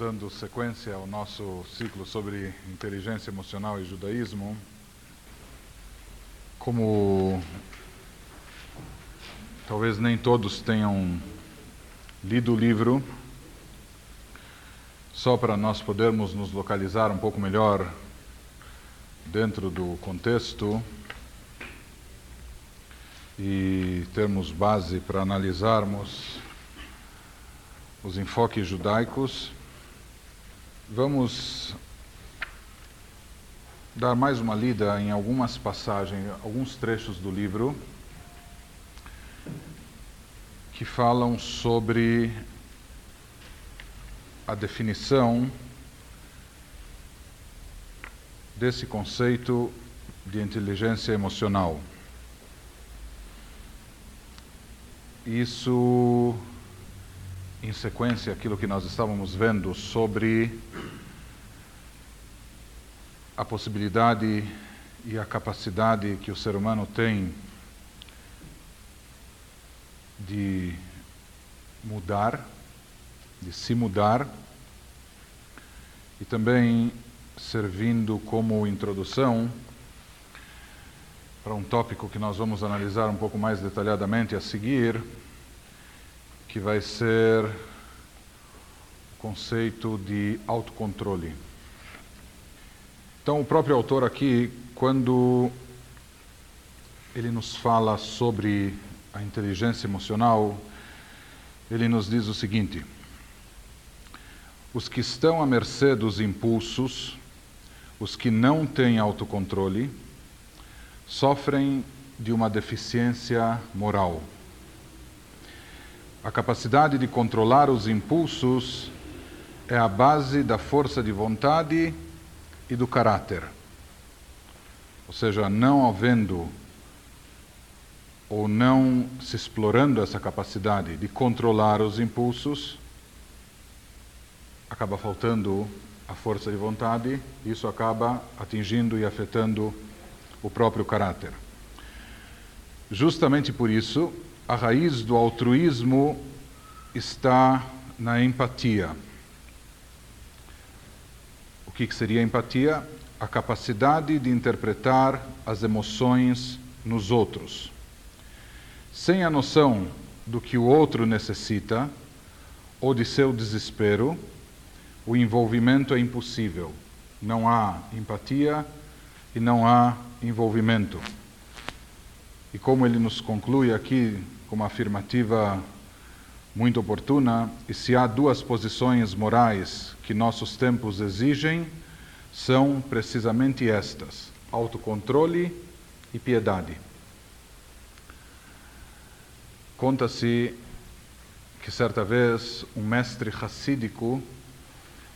Dando sequência ao nosso ciclo sobre inteligência emocional e judaísmo, como talvez nem todos tenham lido o livro, só para nós podermos nos localizar um pouco melhor dentro do contexto e termos base para analisarmos os enfoques judaicos. Vamos dar mais uma lida em algumas passagens, alguns trechos do livro que falam sobre a definição desse conceito de inteligência emocional. Isso em sequência aquilo que nós estávamos vendo sobre a possibilidade e a capacidade que o ser humano tem de mudar, de se mudar, e também servindo como introdução para um tópico que nós vamos analisar um pouco mais detalhadamente a seguir que vai ser o conceito de autocontrole. Então, o próprio autor aqui, quando ele nos fala sobre a inteligência emocional, ele nos diz o seguinte: os que estão à mercê dos impulsos, os que não têm autocontrole, sofrem de uma deficiência moral. A capacidade de controlar os impulsos é a base da força de vontade e do caráter. Ou seja, não havendo ou não se explorando essa capacidade de controlar os impulsos, acaba faltando a força de vontade, isso acaba atingindo e afetando o próprio caráter. Justamente por isso, a raiz do altruísmo está na empatia. O que seria empatia? A capacidade de interpretar as emoções nos outros. Sem a noção do que o outro necessita ou de seu desespero, o envolvimento é impossível. Não há empatia e não há envolvimento. E como ele nos conclui aqui com uma afirmativa muito oportuna, e se há duas posições morais que nossos tempos exigem, são precisamente estas: autocontrole e piedade. Conta-se que certa vez um mestre racídico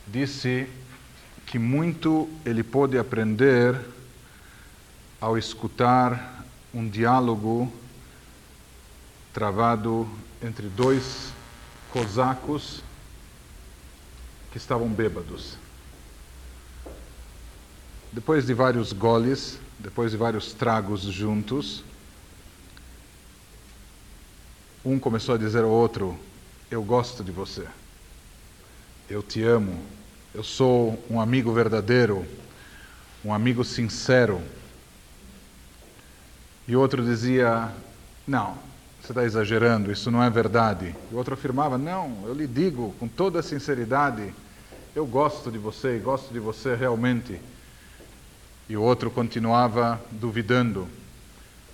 disse que muito ele pôde aprender ao escutar um diálogo travado entre dois cosacos que estavam bêbados. Depois de vários goles, depois de vários tragos juntos, um começou a dizer ao outro: Eu gosto de você, eu te amo, eu sou um amigo verdadeiro, um amigo sincero. E o outro dizia: Não, você está exagerando, isso não é verdade. O outro afirmava: Não, eu lhe digo com toda sinceridade, eu gosto de você, gosto de você realmente. E o outro continuava duvidando.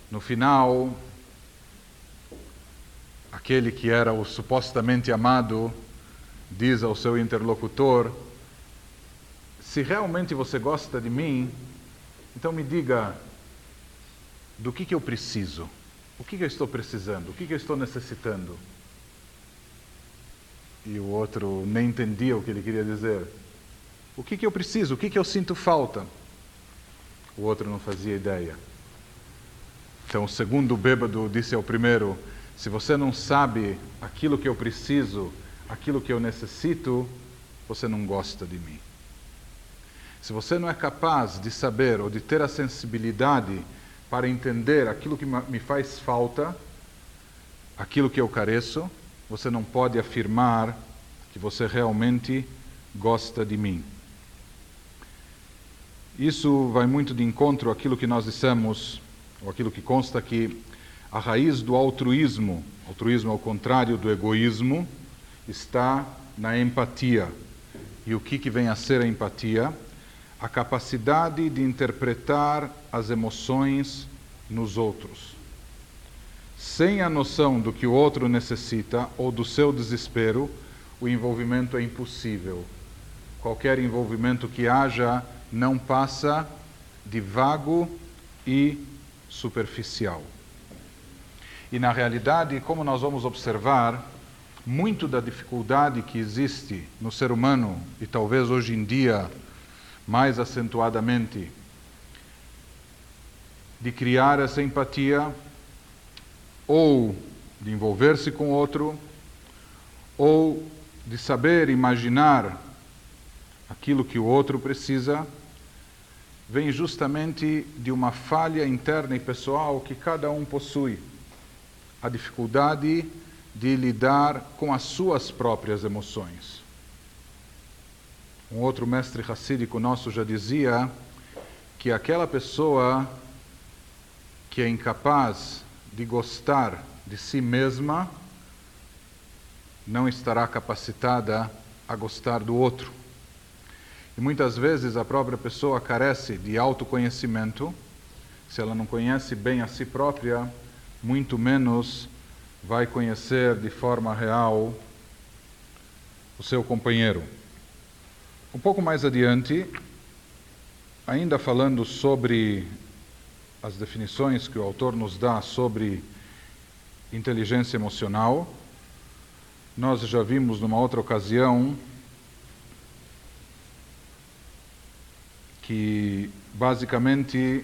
No final, aquele que era o supostamente amado diz ao seu interlocutor: Se realmente você gosta de mim, então me diga do que, que eu preciso. O que, que eu estou precisando? O que, que eu estou necessitando? E o outro nem entendia o que ele queria dizer. O que, que eu preciso? O que, que eu sinto falta? O outro não fazia ideia. Então, o segundo bêbado disse ao primeiro: Se você não sabe aquilo que eu preciso, aquilo que eu necessito, você não gosta de mim. Se você não é capaz de saber ou de ter a sensibilidade para entender aquilo que me faz falta, aquilo que eu careço, você não pode afirmar que você realmente gosta de mim. Isso vai muito de encontro àquilo que nós dissemos, ou aquilo que consta aqui, a raiz do altruísmo, altruísmo ao contrário do egoísmo, está na empatia. E o que, que vem a ser a empatia? A capacidade de interpretar as emoções nos outros. Sem a noção do que o outro necessita ou do seu desespero, o envolvimento é impossível. Qualquer envolvimento que haja não passa de vago e superficial. E na realidade, como nós vamos observar, muito da dificuldade que existe no ser humano, e talvez hoje em dia mais acentuadamente, de criar essa empatia, ou de envolver-se com outro, ou de saber imaginar aquilo que o outro precisa, vem justamente de uma falha interna e pessoal que cada um possui. A dificuldade de lidar com as suas próprias emoções. Um outro mestre racídico nosso já dizia que aquela pessoa que é incapaz de gostar de si mesma não estará capacitada a gostar do outro. E muitas vezes a própria pessoa carece de autoconhecimento. Se ela não conhece bem a si própria, muito menos vai conhecer de forma real o seu companheiro. Um pouco mais adiante, ainda falando sobre as definições que o autor nos dá sobre inteligência emocional, nós já vimos numa outra ocasião que basicamente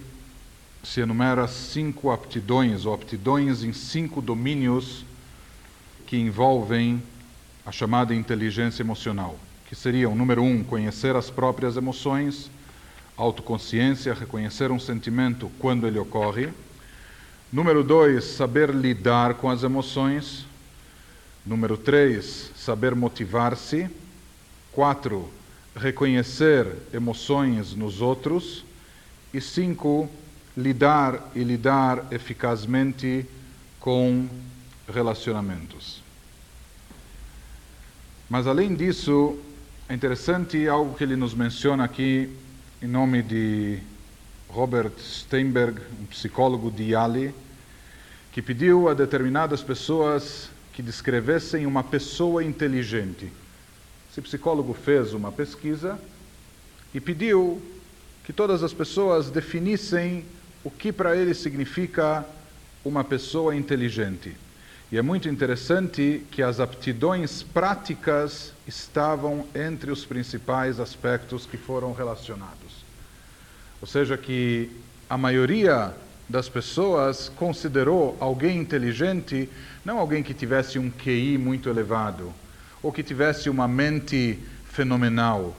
se enumera cinco aptidões, ou aptidões em cinco domínios que envolvem a chamada inteligência emocional, que seriam, número um, conhecer as próprias emoções, autoconsciência, reconhecer um sentimento quando ele ocorre. Número dois, saber lidar com as emoções. Número três, saber motivar-se. Quatro, reconhecer emoções nos outros. E cinco, lidar e lidar eficazmente com relacionamentos. Mas além disso, é interessante algo que ele nos menciona aqui em nome de Robert Steinberg, um psicólogo de Yale, que pediu a determinadas pessoas que descrevessem uma pessoa inteligente. Esse psicólogo fez uma pesquisa e pediu que todas as pessoas definissem o que para ele significa uma pessoa inteligente. E é muito interessante que as aptidões práticas estavam entre os principais aspectos que foram relacionados. Ou seja, que a maioria das pessoas considerou alguém inteligente não alguém que tivesse um QI muito elevado ou que tivesse uma mente fenomenal,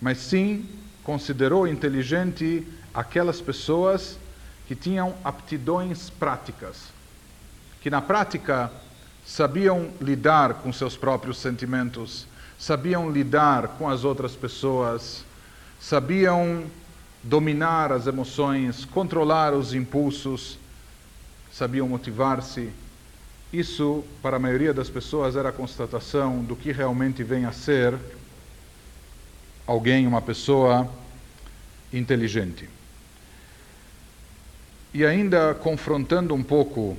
mas sim considerou inteligente aquelas pessoas que tinham aptidões práticas, que na prática sabiam lidar com seus próprios sentimentos, sabiam lidar com as outras pessoas, sabiam dominar as emoções, controlar os impulsos, sabiam motivar-se. Isso, para a maioria das pessoas, era a constatação do que realmente vem a ser alguém, uma pessoa inteligente. E ainda confrontando um pouco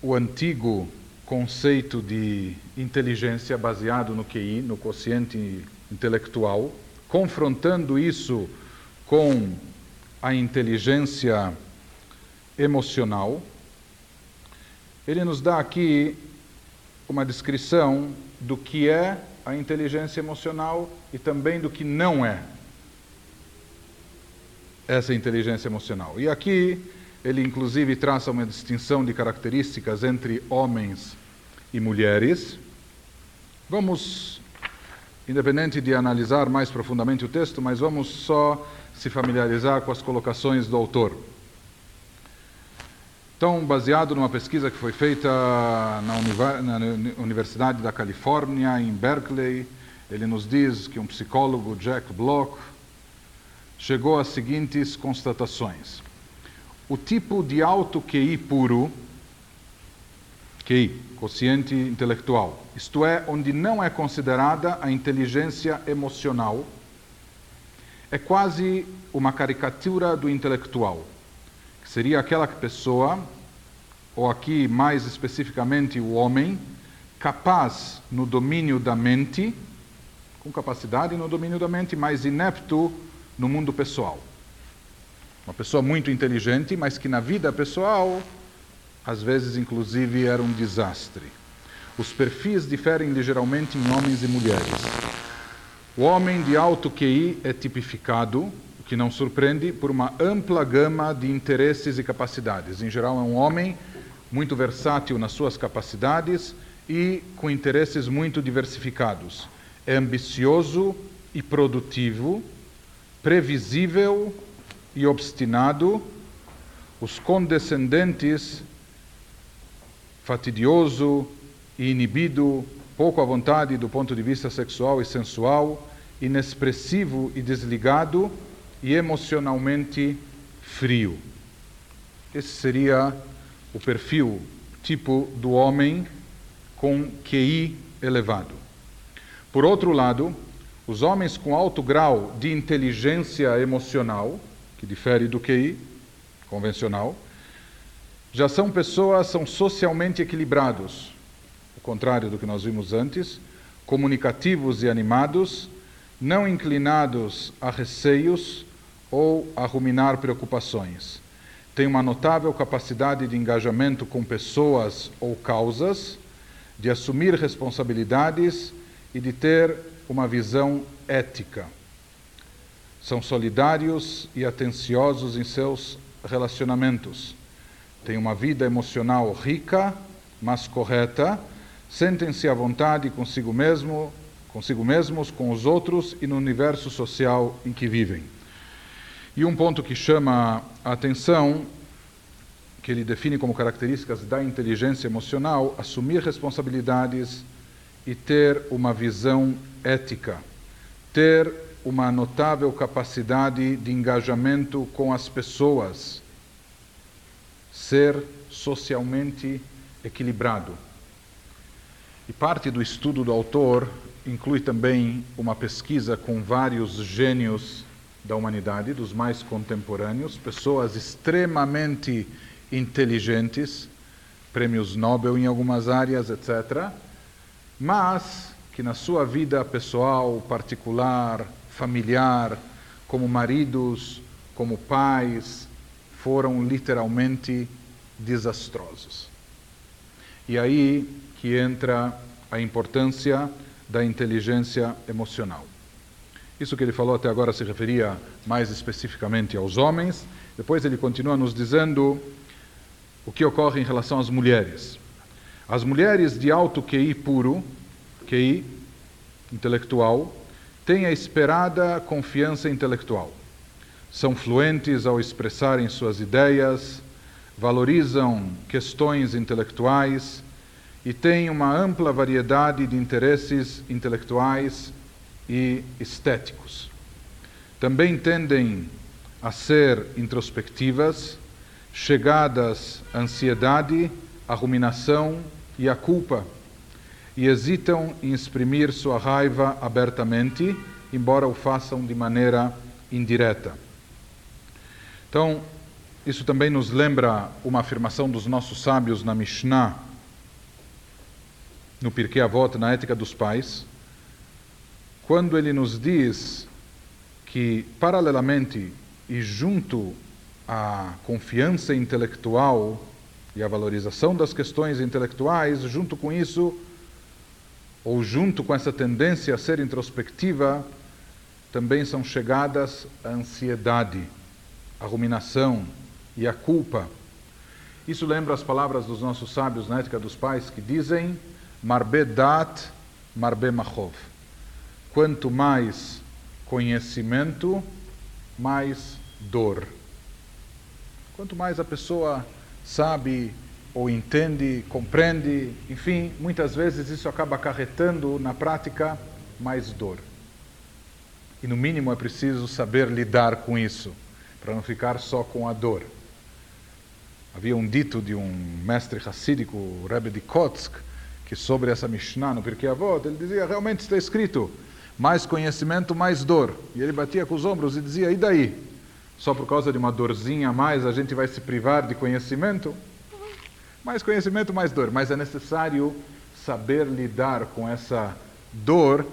o antigo conceito de inteligência baseado no QI, no quociente intelectual, confrontando isso com a inteligência emocional, ele nos dá aqui uma descrição do que é a inteligência emocional e também do que não é essa inteligência emocional. E aqui ele inclusive traça uma distinção de características entre homens e mulheres. Vamos, independente de analisar mais profundamente o texto, mas vamos só se familiarizar com as colocações do autor. Então, baseado numa pesquisa que foi feita na, Universidade da Califórnia, em Berkeley, Ele nos diz que um psicólogo, Jack Block, chegou às seguintes constatações. O tipo de alto QI puro, QI, consciente intelectual, isto é, onde não é considerada a inteligência emocional, é quase uma caricatura do intelectual, que seria aquela pessoa, ou aqui mais especificamente o homem, capaz no domínio da mente, com capacidade no domínio da mente, mas inepto no mundo pessoal. Uma pessoa muito inteligente, mas que na vida pessoal, às vezes inclusive, era um desastre. Os perfis diferem ligeiramente em homens e mulheres. O homem de alto QI é tipificado, o que não surpreende, por uma ampla gama de interesses e capacidades. Em geral, é um homem muito versátil nas suas capacidades e com interesses muito diversificados. É ambicioso e produtivo, previsível e obstinado, os condescendentes, fatidioso e inibido, pouco à vontade do ponto de vista sexual e sensual, inexpressivo e desligado e emocionalmente frio. Esse seria o perfil tipo do homem com QI elevado. Por outro lado, os homens com alto grau de inteligência emocional, que difere do QI convencional, já são pessoas, são socialmente equilibrados, o contrário do que nós vimos antes, comunicativos e animados, não inclinados a receios ou a ruminar preocupações. Têm uma notável capacidade de engajamento com pessoas ou causas, de assumir responsabilidades e de ter uma visão ética. São solidários e atenciosos em seus relacionamentos. Têm uma vida emocional rica, mas correta. Sentem-se à vontade consigo mesmo, consigo mesmos, com os outros e no universo social em que vivem. E um ponto que chama a atenção, que ele define como características da inteligência emocional, assumir responsabilidades e ter uma visão ética, ter uma notável capacidade de engajamento com as pessoas, ser socialmente equilibrado. E parte do estudo do autor inclui também uma pesquisa com vários gênios da humanidade, dos mais contemporâneos, pessoas extremamente inteligentes, prêmios Nobel em algumas áreas, etc., mas que na sua vida pessoal, particular, familiar, como maridos, como pais, foram literalmente desastrosos. E aí que entra a importância da inteligência emocional. Isso que ele falou até agora se referia mais especificamente aos homens. Depois ele continua nos dizendo o que ocorre em relação às mulheres. As mulheres de alto QI puro QI intelectual têm a esperada confiança intelectual. São fluentes ao expressarem suas ideias, valorizam questões intelectuais e têm uma ampla variedade de interesses intelectuais e estéticos. Também tendem a ser introspectivas, chegadas à ansiedade, à ruminação e à culpa e hesitam em exprimir sua raiva abertamente, embora o façam de maneira indireta. Então, isso também nos lembra uma afirmação dos nossos sábios na Mishnah, no Pirkei Avot, na Ética dos Pais, quando ele nos diz que, paralelamente e junto à confiança intelectual e à valorização das questões intelectuais, junto com isso, ou junto com essa tendência a ser introspectiva, também são chegadas a ansiedade, a ruminação e a culpa. Isso lembra as palavras dos nossos sábios na ética dos pais que dizem: Marbe dat, marbe machov. Quanto mais conhecimento, mais dor. Quanto mais a pessoa sabe ou entende, compreende, enfim, muitas vezes isso acaba acarretando na prática mais dor. E no mínimo é preciso saber lidar com isso, para não ficar só com a dor. Havia um dito de um mestre racídico, o Rebbe de Kotsk, que sobre essa Mishnah no Pirkei Avot, ele dizia, realmente está escrito, mais conhecimento, mais dor. E ele batia com os ombros e dizia, e daí? Só por causa de uma dorzinha a mais a gente vai se privar de conhecimento? Mais conhecimento, mais dor. Mas é necessário saber lidar com essa dor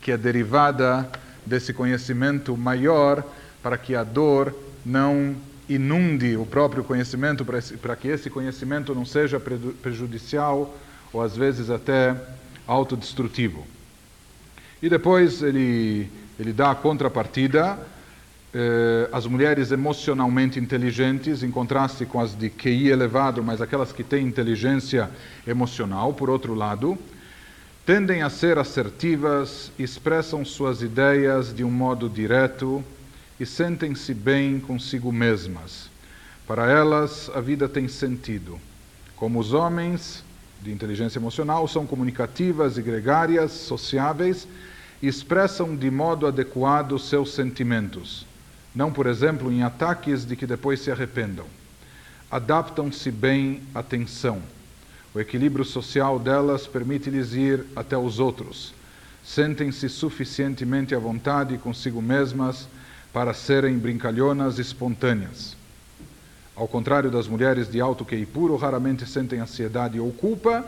que é derivada desse conhecimento maior, para que a dor não inunde o próprio conhecimento, para que esse conhecimento não seja prejudicial ou às vezes até autodestrutivo. E depois ele, ele dá a contrapartida, eh, as mulheres emocionalmente inteligentes, em contraste com as de QI elevado, mas aquelas que têm inteligência emocional, por outro lado, tendem a ser assertivas, expressam suas ideias de um modo direto e sentem-se bem consigo mesmas. Para elas, a vida tem sentido. Como os homens de inteligência emocional são comunicativas e gregárias, sociáveis e expressam de modo adequado seus sentimentos, não, por exemplo, em ataques de que depois se arrependam. Adaptam-se bem à tensão o equilíbrio social delas permite-lhes ir até os outros. Sentem-se suficientemente à vontade consigo mesmas para serem brincalhonas espontâneas. Ao contrário das mulheres de alto QI puro, raramente sentem ansiedade ou culpa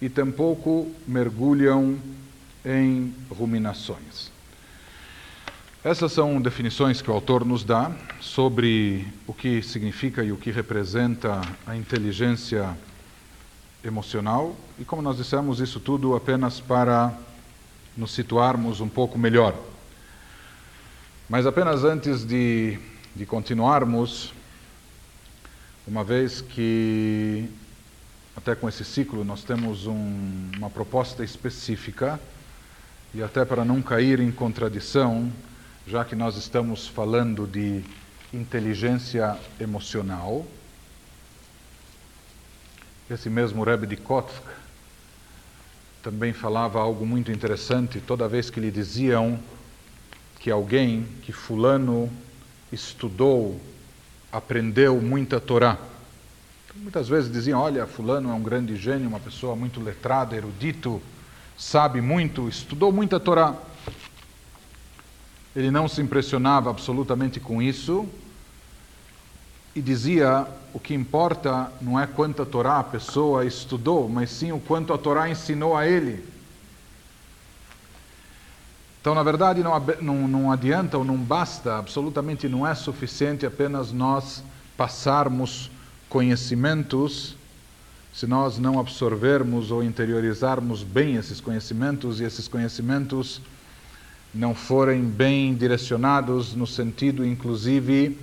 e tampouco mergulham em ruminações. Essas são definições que o autor nos dá sobre o que significa e o que representa a inteligência emocional e, como nós dissemos, isso tudo apenas para nos situarmos um pouco melhor. Mas apenas antes de, de continuarmos, uma vez que até com esse ciclo nós temos um, uma proposta específica, e até para não cair em contradição, já que nós estamos falando de inteligência emocional, esse mesmo Rebbe de Kotsk também falava algo muito interessante toda vez que lhe diziam que alguém, que fulano estudou, aprendeu muita Torá. Muitas vezes diziam, olha, fulano é um grande gênio, uma pessoa muito letrada, erudito, sabe muito, estudou muita Torá. Ele não se impressionava absolutamente com isso, e dizia: o que importa não é quanta Torá a pessoa estudou, mas sim o quanto a Torá ensinou a ele. Então, na verdade, não, não, não adianta ou não basta, absolutamente não é suficiente apenas nós passarmos conhecimentos, se nós não absorvermos ou interiorizarmos bem esses conhecimentos e esses conhecimentos não forem bem direcionados no sentido, inclusive,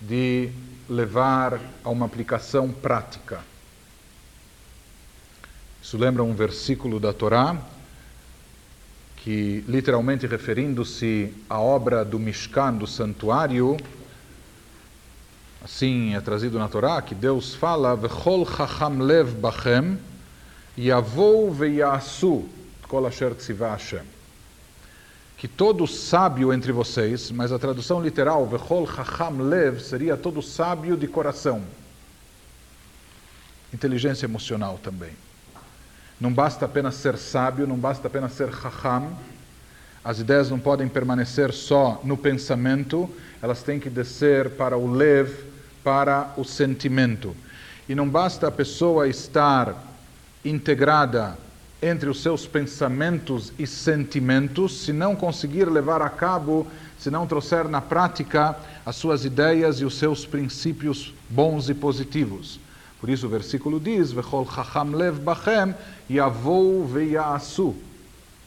de levar a uma aplicação prática. Isso lembra um versículo da Torá, que literalmente referindo-se à obra do Mishkan, do santuário, assim é trazido na Torá, que Deus fala, V'chol chacham lev bachem, yavou ve'yasu kol asher tzivah Hashem que todo sábio entre vocês, mas a tradução literal, Vechol Chacham Lev, seria todo sábio de coração. Inteligência emocional também. Não basta apenas ser sábio, não basta apenas ser Chacham. As ideias não podem permanecer só no pensamento, elas têm que descer para o Lev, para o sentimento. E não basta a pessoa estar integrada entre os seus pensamentos e sentimentos, se não conseguir levar a cabo, se não trouxer na prática as suas ideias e os seus princípios bons e positivos. Por isso o versículo diz: Vechol chacham lev bachem yavou veyaasu.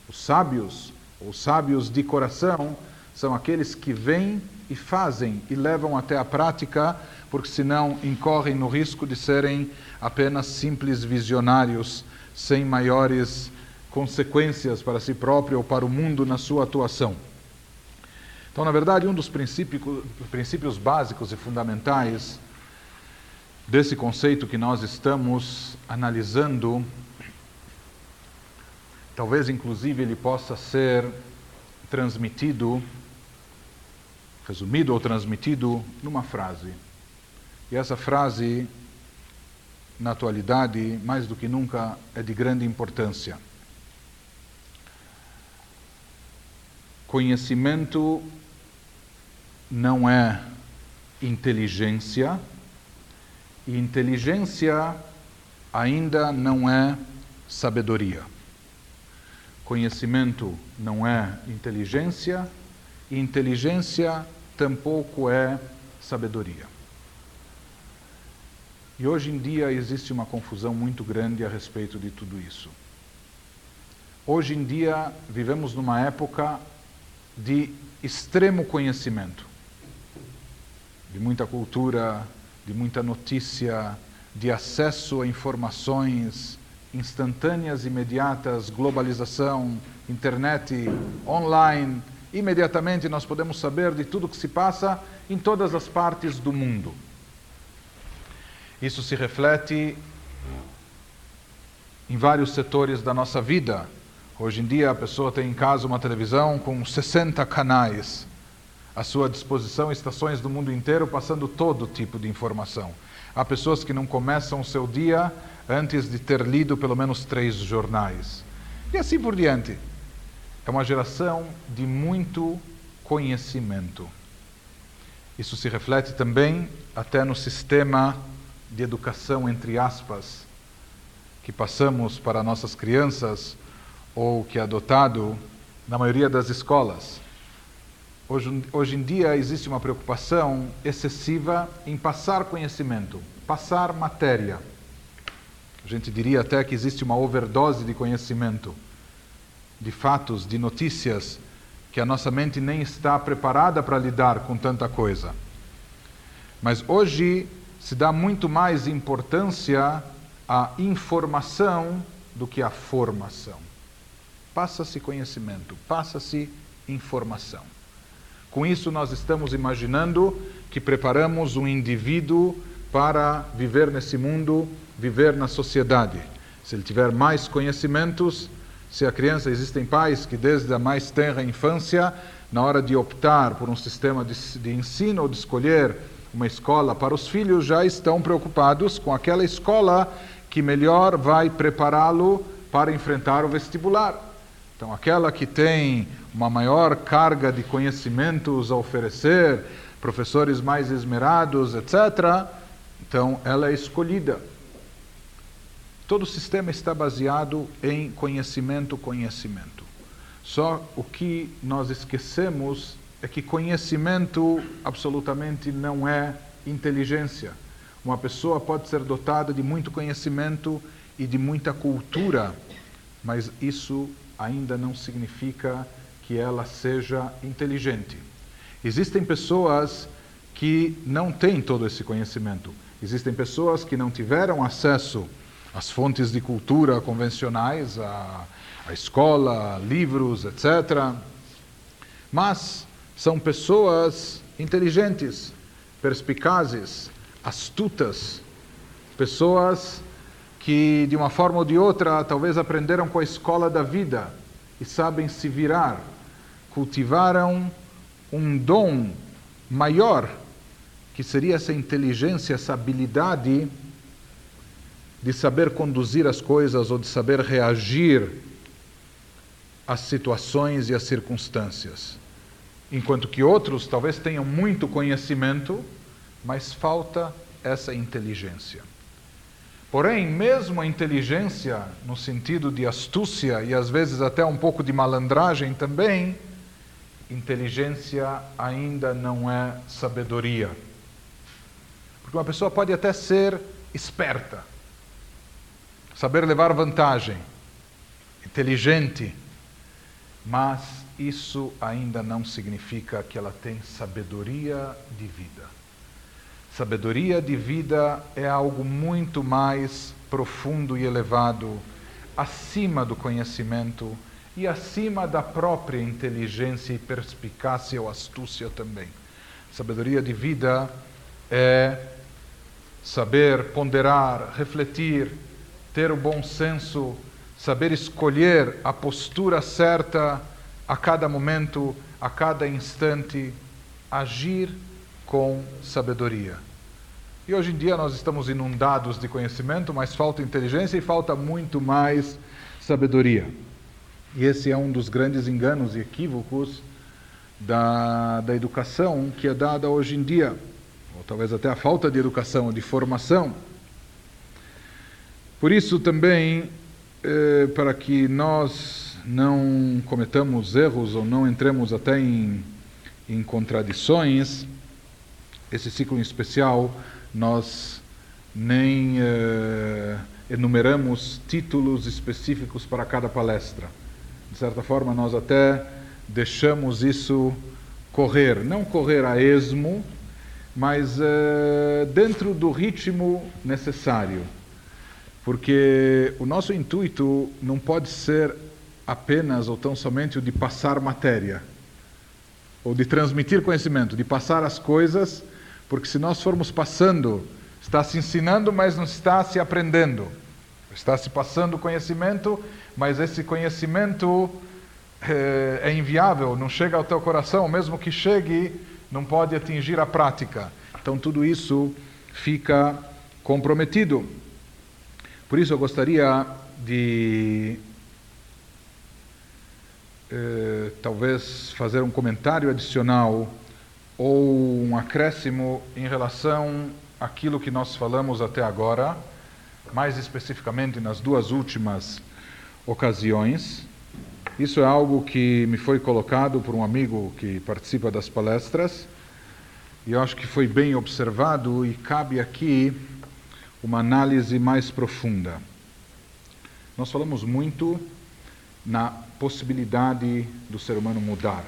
Os sábios, os sábios de coração, são aqueles que vêm e fazem e levam até a prática, porque senão incorrem no risco de serem apenas simples visionários sem maiores consequências para si próprio ou para o mundo na sua atuação. Então, na verdade, um dos princípios, básicos e fundamentais desse conceito que nós estamos analisando talvez inclusive ele possa ser transmitido, resumido ou transmitido numa frase. E essa frase, na atualidade, mais do que nunca, é de grande importância. Conhecimento não é inteligência, e inteligência ainda não é sabedoria. Conhecimento não é inteligência, e inteligência tampouco é sabedoria. E hoje em dia existe uma confusão muito grande a respeito de tudo isso. Hoje em dia vivemos numa época de extremo conhecimento, de muita cultura, de muita notícia, de acesso a informações instantâneas, imediatas, globalização, internet, online. Imediatamente nós podemos saber de tudo que se passa em todas as partes do mundo. Isso se reflete em vários setores da nossa vida. Hoje em dia a pessoa tem em casa uma televisão com 60 canais à sua disposição, estações do mundo inteiro passando todo tipo de informação. Há pessoas que não começam o seu dia antes de ter lido pelo menos três jornais. E assim por diante. É uma geração de muito conhecimento. Isso se reflete também até no sistema de educação, entre aspas, que passamos para nossas crianças ou que é adotado na maioria das escolas. Hoje, hoje em dia existe uma preocupação excessiva em passar conhecimento, passar matéria. A gente diria até que existe uma overdose de conhecimento, de fatos, de notícias, que a nossa mente nem está preparada para lidar com tanta coisa. Mas hoje se dá muito mais importância à informação do que à formação. Passa-se conhecimento, passa-se informação. Com isso, nós estamos imaginando que preparamos um indivíduo para viver nesse mundo, viver na sociedade. Se ele tiver mais conhecimentos, se a criança, existem pais que desde a mais tenra infância, na hora de optar por um sistema de, de ensino ou de escolher uma escola para os filhos, já estão preocupados com aquela escola que melhor vai prepará-lo para enfrentar o vestibular. Então, aquela que tem uma maior carga de conhecimentos a oferecer, professores mais esmerados, etc., então ela é escolhida. Todo o sistema está baseado em conhecimento, conhecimento. Só o que nós esquecemos é que conhecimento absolutamente não é inteligência. Uma pessoa pode ser dotada de muito conhecimento e de muita cultura, mas isso ainda não significa que ela seja inteligente. Existem pessoas que não têm todo esse conhecimento. Existem pessoas que não tiveram acesso às fontes de cultura convencionais, à, à escola, livros, etc. Mas são pessoas inteligentes, perspicazes, astutas, pessoas que de uma forma ou de outra talvez aprenderam com a escola da vida e sabem se virar, cultivaram um dom maior, que seria essa inteligência, essa habilidade de saber conduzir as coisas ou de saber reagir às situações e às circunstâncias enquanto que outros talvez tenham muito conhecimento, mas falta essa inteligência. Porém, mesmo a inteligência, no sentido de astúcia e às vezes até um pouco de malandragem também, inteligência ainda não é sabedoria. Porque uma pessoa pode até ser esperta, saber levar vantagem, inteligente, mas isso ainda não significa que ela tem sabedoria de vida. Sabedoria de vida é algo muito mais profundo e elevado, acima do conhecimento e acima da própria inteligência e perspicácia ou astúcia também. Sabedoria de vida é saber ponderar, refletir, ter o bom senso saber escolher a postura certa a cada momento, a cada instante, agir com sabedoria. E hoje em dia nós estamos inundados de conhecimento, mas falta inteligência e falta muito mais sabedoria. E esse é um dos grandes enganos e equívocos da, da educação que é dada hoje em dia, ou talvez até a falta de educação, de formação. Por isso também, eh, para que nós não cometamos erros ou não entremos até em, em contradições, esse ciclo em especial nós nem eh, enumeramos títulos específicos para cada palestra. De certa forma, nós até deixamos isso correr, não correr a esmo, mas eh, dentro do ritmo necessário porque o nosso intuito não pode ser apenas ou tão somente o de passar matéria, ou de transmitir conhecimento, de passar as coisas, porque se nós formos passando, está se ensinando, mas não está se aprendendo. Está se passando conhecimento, mas esse conhecimento é, é inviável, não chega ao teu coração, mesmo que chegue, não pode atingir a prática. Então tudo isso fica comprometido. Por isso eu gostaria de eh, talvez fazer um comentário adicional ou um acréscimo em relação àquilo que nós falamos até agora, mais especificamente nas duas últimas ocasiões. Isso é algo que me foi colocado por um amigo que participa das palestras, e eu acho que foi bem observado e cabe aqui uma análise mais profunda. Nós falamos muito na possibilidade do ser humano mudar,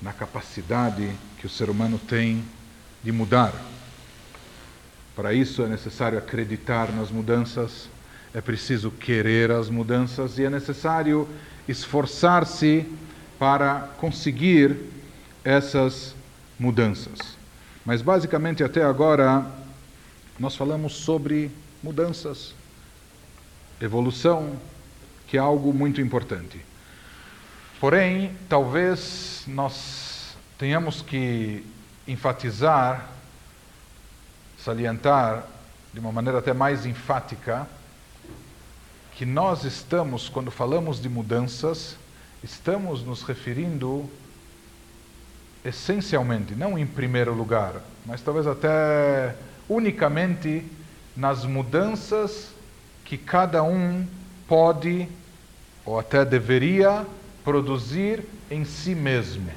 na capacidade que o ser humano tem de mudar. Para isso é necessário acreditar nas mudanças, é preciso querer as mudanças e é necessário esforçar-se para conseguir essas mudanças. Mas basicamente até agora nós falamos sobre mudanças, evolução, que é algo muito importante. Porém, talvez nós tenhamos que enfatizar, salientar de uma maneira até mais enfática, que nós estamos, quando falamos de mudanças, estamos nos referindo essencialmente, não em primeiro lugar, mas talvez até unicamente nas mudanças que cada um pode ou até deveria produzir em si mesmo.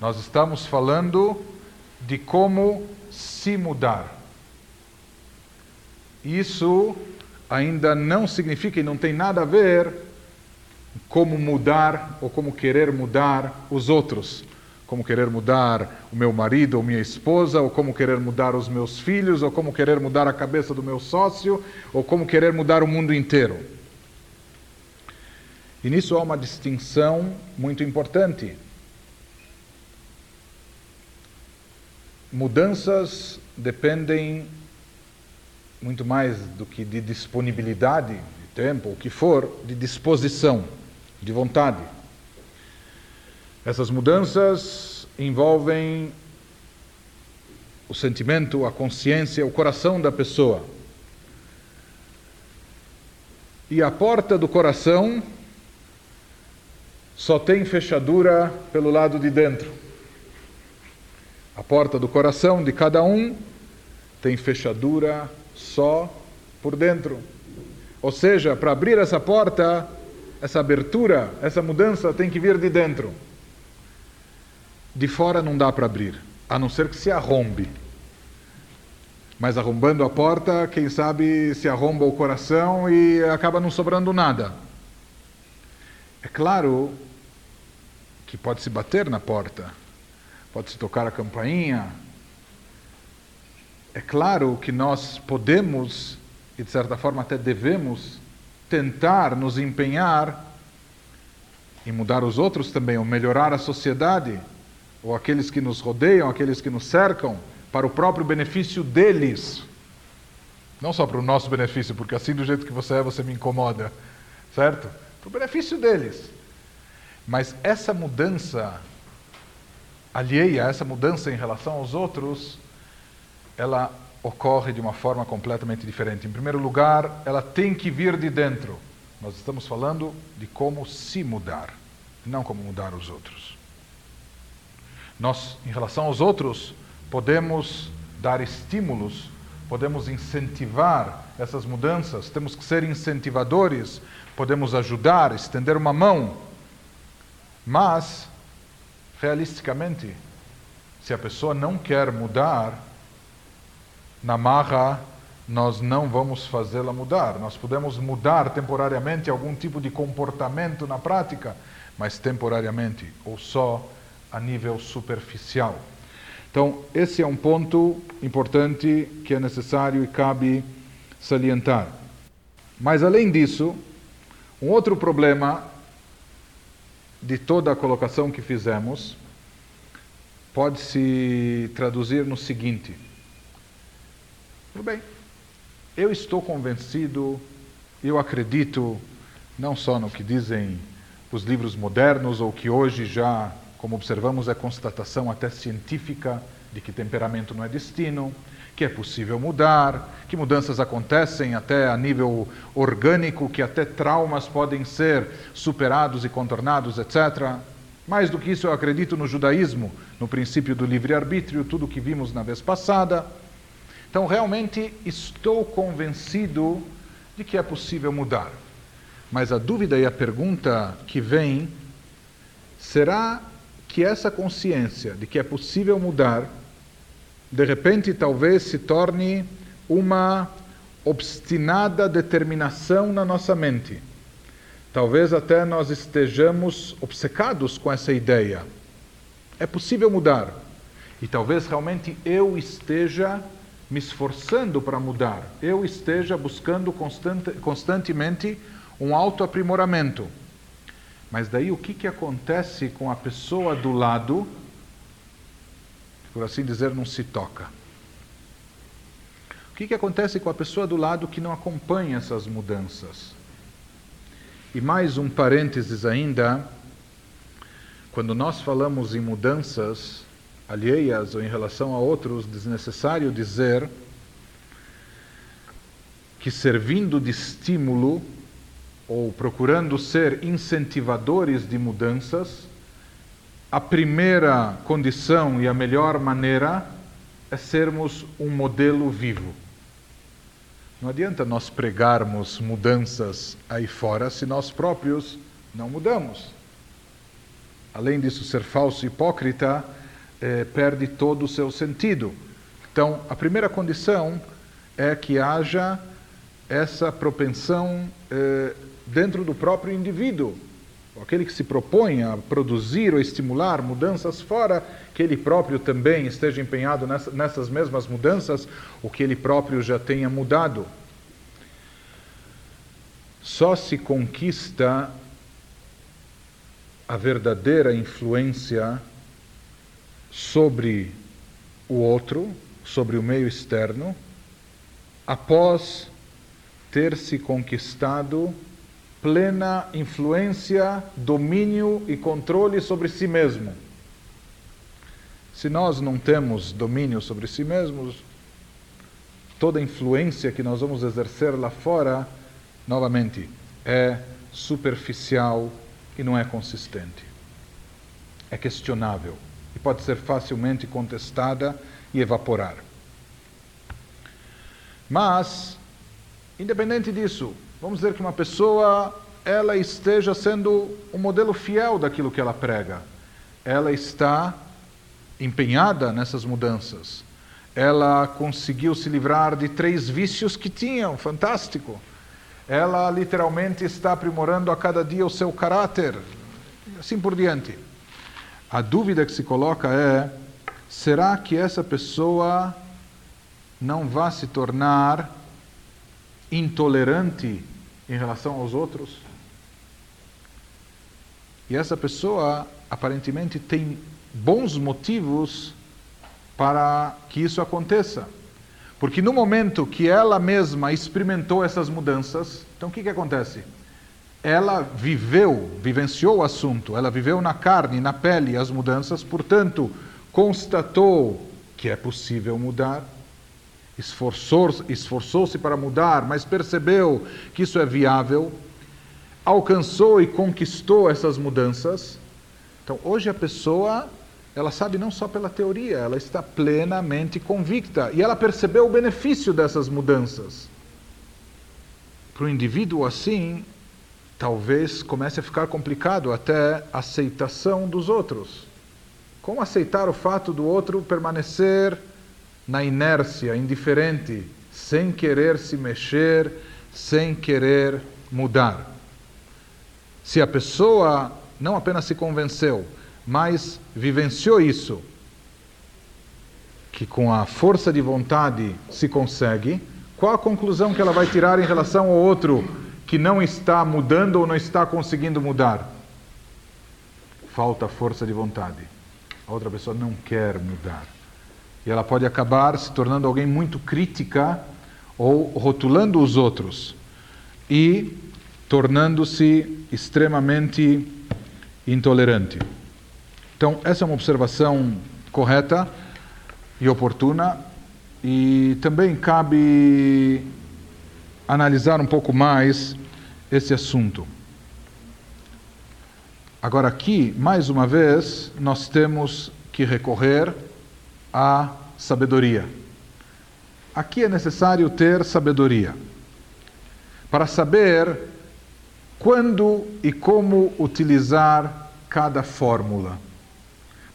Nós estamos falando de como se mudar. Isso ainda não significa e não tem nada a ver como mudar ou como querer mudar os outros como querer mudar o meu marido ou minha esposa, ou como querer mudar os meus filhos, ou como querer mudar a cabeça do meu sócio, ou como querer mudar o mundo inteiro. E nisso há uma distinção muito importante. Mudanças dependem muito mais do que de disponibilidade de tempo, o que for, de disposição, de vontade. Essas mudanças envolvem o sentimento, a consciência, o coração da pessoa. E a porta do coração só tem fechadura pelo lado de dentro. A porta do coração de cada um tem fechadura só por dentro. Ou seja, para abrir essa porta, essa abertura, essa mudança tem que vir de dentro. De fora não dá para abrir, a não ser que se arrombe. Mas arrombando a porta, quem sabe se arromba o coração e acaba não sobrando nada. É claro que pode se bater na porta, pode se tocar a campainha. É claro que nós podemos, e de certa forma até devemos, tentar nos empenhar em mudar os outros também, ou melhorar a sociedade ou aqueles que nos rodeiam, aqueles que nos cercam, para o próprio benefício deles. Não só para o nosso benefício, porque assim do jeito que você é, você me incomoda, certo? Para o benefício deles. Mas essa mudança alheia, essa mudança em relação aos outros, ela ocorre de uma forma completamente diferente. Em primeiro lugar, ela tem que vir de dentro. Nós estamos falando de como se mudar, não como mudar os outros. Nós, em relação aos outros, podemos dar estímulos, podemos incentivar essas mudanças, temos que ser incentivadores, podemos ajudar, estender uma mão. Mas, realisticamente, se a pessoa não quer mudar, na marra nós não vamos fazê-la mudar. Nós podemos mudar temporariamente algum tipo de comportamento na prática, mas temporariamente ou só a nível superficial. Então, esse é um ponto importante que é necessário e cabe salientar. Mas, além disso, um outro problema de toda a colocação que fizemos pode se traduzir no seguinte: tudo bem, eu estou convencido, eu acredito, não só no que dizem os livros modernos, ou que hoje já, como observamos, é constatação até científica de que temperamento não é destino, que é possível mudar, que mudanças acontecem até a nível orgânico, que até traumas podem ser superados e contornados, etc. Mais do que isso, eu acredito no judaísmo, no princípio do livre-arbítrio, tudo que vimos na vez passada. Então, realmente estou convencido de que é possível mudar. Mas a dúvida e a pergunta que vem: será que essa consciência de que é possível mudar, de repente talvez se torne uma obstinada determinação na nossa mente? Talvez até nós estejamos obcecados com essa ideia. É possível mudar. E talvez realmente eu esteja me esforçando para mudar, eu esteja buscando constante, constantemente um autoaprimoramento. Mas daí o que, que acontece com a pessoa do lado, por assim dizer, não se toca? O que, que acontece com a pessoa do lado que não acompanha essas mudanças? E mais um parênteses ainda, quando nós falamos em mudanças, alheias ou em relação a outros, desnecessário dizer que servindo de estímulo ou procurando ser incentivadores de mudanças, a primeira condição e a melhor maneira é sermos um modelo vivo. Não adianta nós pregarmos mudanças aí fora se nós próprios não mudamos. Além disso, ser falso e hipócrita eh, perde todo o seu sentido. Então, a primeira condição é que haja essa propensão eh, dentro do próprio indivíduo. Aquele que se propõe a produzir ou estimular mudanças fora, que ele próprio também esteja empenhado nessa, nessas mesmas mudanças, ou que ele próprio já tenha mudado. Só se conquista a verdadeira influência sobre o outro, sobre o meio externo, após ter se conquistado plena influência, domínio e controle sobre si mesmo. Se nós não temos domínio sobre si mesmos, toda influência que nós vamos exercer lá fora, novamente, é superficial e não é consistente. É questionável e pode ser facilmente contestada e evaporar. Mas, independente disso, vamos dizer que uma pessoa ela esteja sendo um modelo fiel daquilo que ela prega. Ela está empenhada nessas mudanças. Ela conseguiu se livrar de três vícios que tinham, fantástico. Ela literalmente está aprimorando a cada dia o seu caráter, assim por diante. A dúvida que se coloca é: será que essa pessoa não vai se tornar intolerante em relação aos outros? E essa pessoa aparentemente tem bons motivos para que isso aconteça. Porque no momento que ela mesma experimentou essas mudanças, então o que, que acontece? Ela viveu, vivenciou o assunto, ela viveu na carne, na pele as mudanças, portanto, constatou que é possível mudar, esforçou-se esforçou para mudar, mas percebeu que isso é viável, alcançou e conquistou essas mudanças. Então, hoje a pessoa, ela sabe não só pela teoria, ela está plenamente convicta e ela percebeu o benefício dessas mudanças. Para o indivíduo assim, talvez comece a ficar complicado até a aceitação dos outros. Como aceitar o fato do outro permanecer na inércia, indiferente, sem querer se mexer, sem querer mudar? Se a pessoa não apenas se convenceu, mas vivenciou isso, que com a força de vontade se consegue, qual a conclusão que ela vai tirar em relação ao outro que não está mudando ou não está conseguindo mudar? Falta força de vontade. A outra pessoa não quer mudar. E ela pode acabar se tornando alguém muito crítica ou rotulando os outros. E tornando-se extremamente intolerante. Então, essa é uma observação correta e oportuna, e também cabe analisar um pouco mais esse assunto. Agora, aqui, mais uma vez, nós temos que recorrer à sabedoria. Aqui é necessário ter sabedoria para saber quando e como utilizar cada fórmula.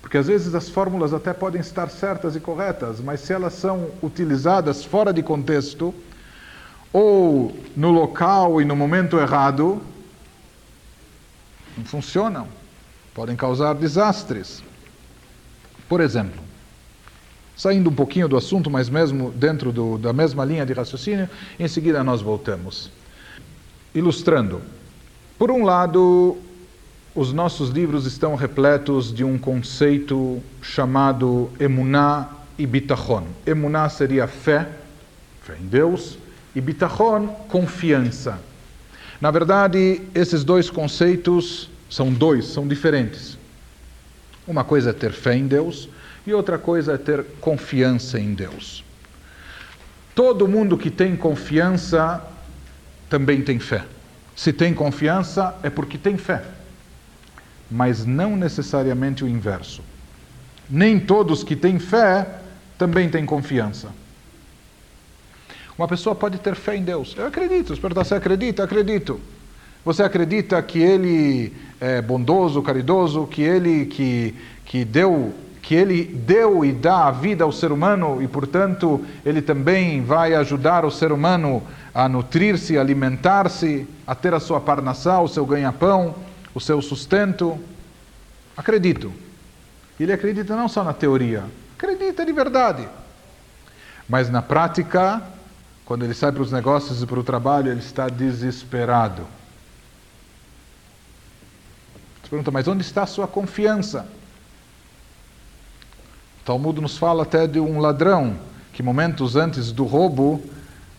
Porque às vezes as fórmulas até podem estar certas e corretas, mas se elas são utilizadas fora de contexto, ou no local e no momento errado, não funcionam. Podem causar desastres. Por exemplo, saindo um pouquinho do assunto, mas mesmo dentro do, da mesma linha de raciocínio, em seguida nós voltamos. Ilustrando, por um lado, os nossos livros estão repletos de um conceito chamado emuná e bitachon. Emuná seria fé, fé em Deus, e bitachon, confiança. Na verdade, esses dois conceitos são dois, são diferentes. Uma coisa é ter fé em Deus e outra coisa é ter confiança em Deus. Todo mundo que tem confiança também tem fé. Se tem confiança, é porque tem fé. Mas não necessariamente o inverso. Nem todos que têm fé também têm confiança. Uma pessoa pode ter fé em Deus. Eu acredito. Se perguntar, você acredita? Acredito. Você acredita que Ele é bondoso, caridoso, que Ele que, que deu que ele deu e dá a vida ao ser humano e, portanto, ele também vai ajudar o ser humano a nutrir-se, alimentar-se, a ter a sua parnassá, o seu ganha-pão, o seu sustento. Acredito. Ele acredita não só na teoria, acredita de verdade. Mas na prática, quando ele sai para os negócios e para o trabalho, ele está desesperado. Você pergunta, mas onde está a sua confiança? Talmud nos fala até de um ladrão que momentos antes do roubo,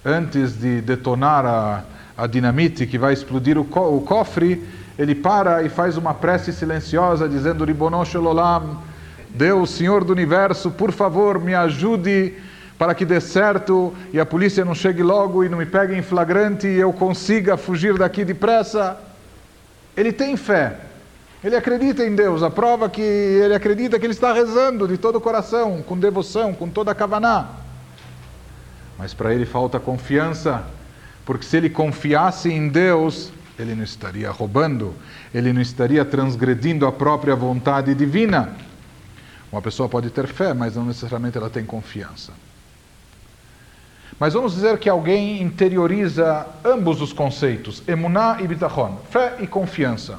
antes de detonar a, a dinamite que vai explodir o, co o, cofre, ele para e faz uma prece silenciosa dizendo Ribonon Shalom, Deus, Senhor do Universo, por favor, me ajude para que dê certo e a polícia não chegue logo e não me pegue em flagrante e eu consiga fugir daqui depressa. Ele tem fé, ele acredita em Deus, a prova que ele acredita que ele está rezando de todo o coração, com devoção, com toda a kavaná. Mas para ele falta confiança, porque se ele confiasse em Deus, ele não estaria roubando, ele não estaria transgredindo a própria vontade divina. Uma pessoa pode ter fé, mas não necessariamente ela tem confiança. Mas vamos dizer que alguém interioriza ambos os conceitos, emuná e bitachon, fé e confiança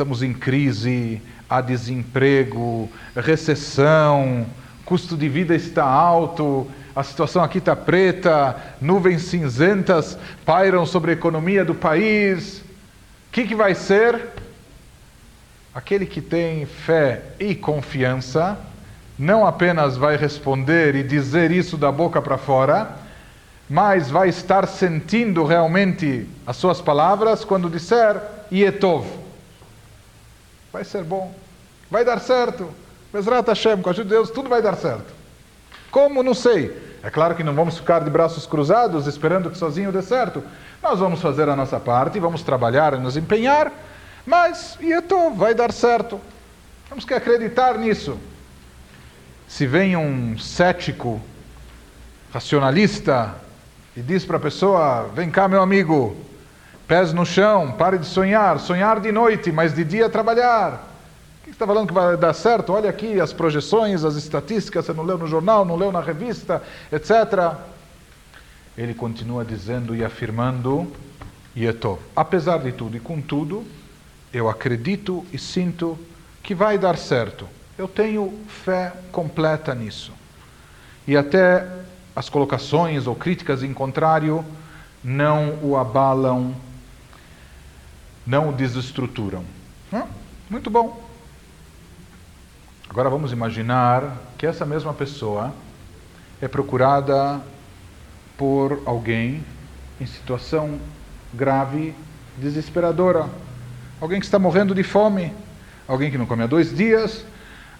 estamos em crise, há desemprego, recessão, custo de vida está alto, a situação aqui está preta, nuvens cinzentas pairam sobre a economia do país. O que, que vai ser? Aquele que tem fé e confiança não apenas vai responder e dizer isso da boca para fora, mas vai estar sentindo realmente as suas palavras quando disser Yetov. Vai ser bom, vai dar certo. Bezrat Hashem, com a ajuda de Deus, tudo vai dar certo. Como? Não sei. É claro que não vamos ficar de braços cruzados esperando que sozinho dê certo. Nós vamos fazer a nossa parte, vamos trabalhar e nos empenhar, mas Yetov vai dar certo. Temos que acreditar nisso. Se vem um cético, racionalista, e diz para a pessoa: Vem cá, meu amigo, pés no chão, pare de sonhar, sonhar de noite, mas de dia trabalhar. O que está falando que vai dar certo? Olha aqui as projeções, as estatísticas, você não leu no jornal, não leu na revista, etc. Ele continua dizendo e afirmando: Yetov. Apesar de tudo e contudo, eu acredito e sinto que vai dar certo. Eu tenho fé completa nisso. E até as colocações ou críticas em contrário não o abalam, não o desestruturam. Hum? Muito bom. Agora vamos imaginar que essa mesma pessoa é procurada por alguém em situação grave, desesperadora. Alguém que está morrendo de fome, alguém que não come há dois dias,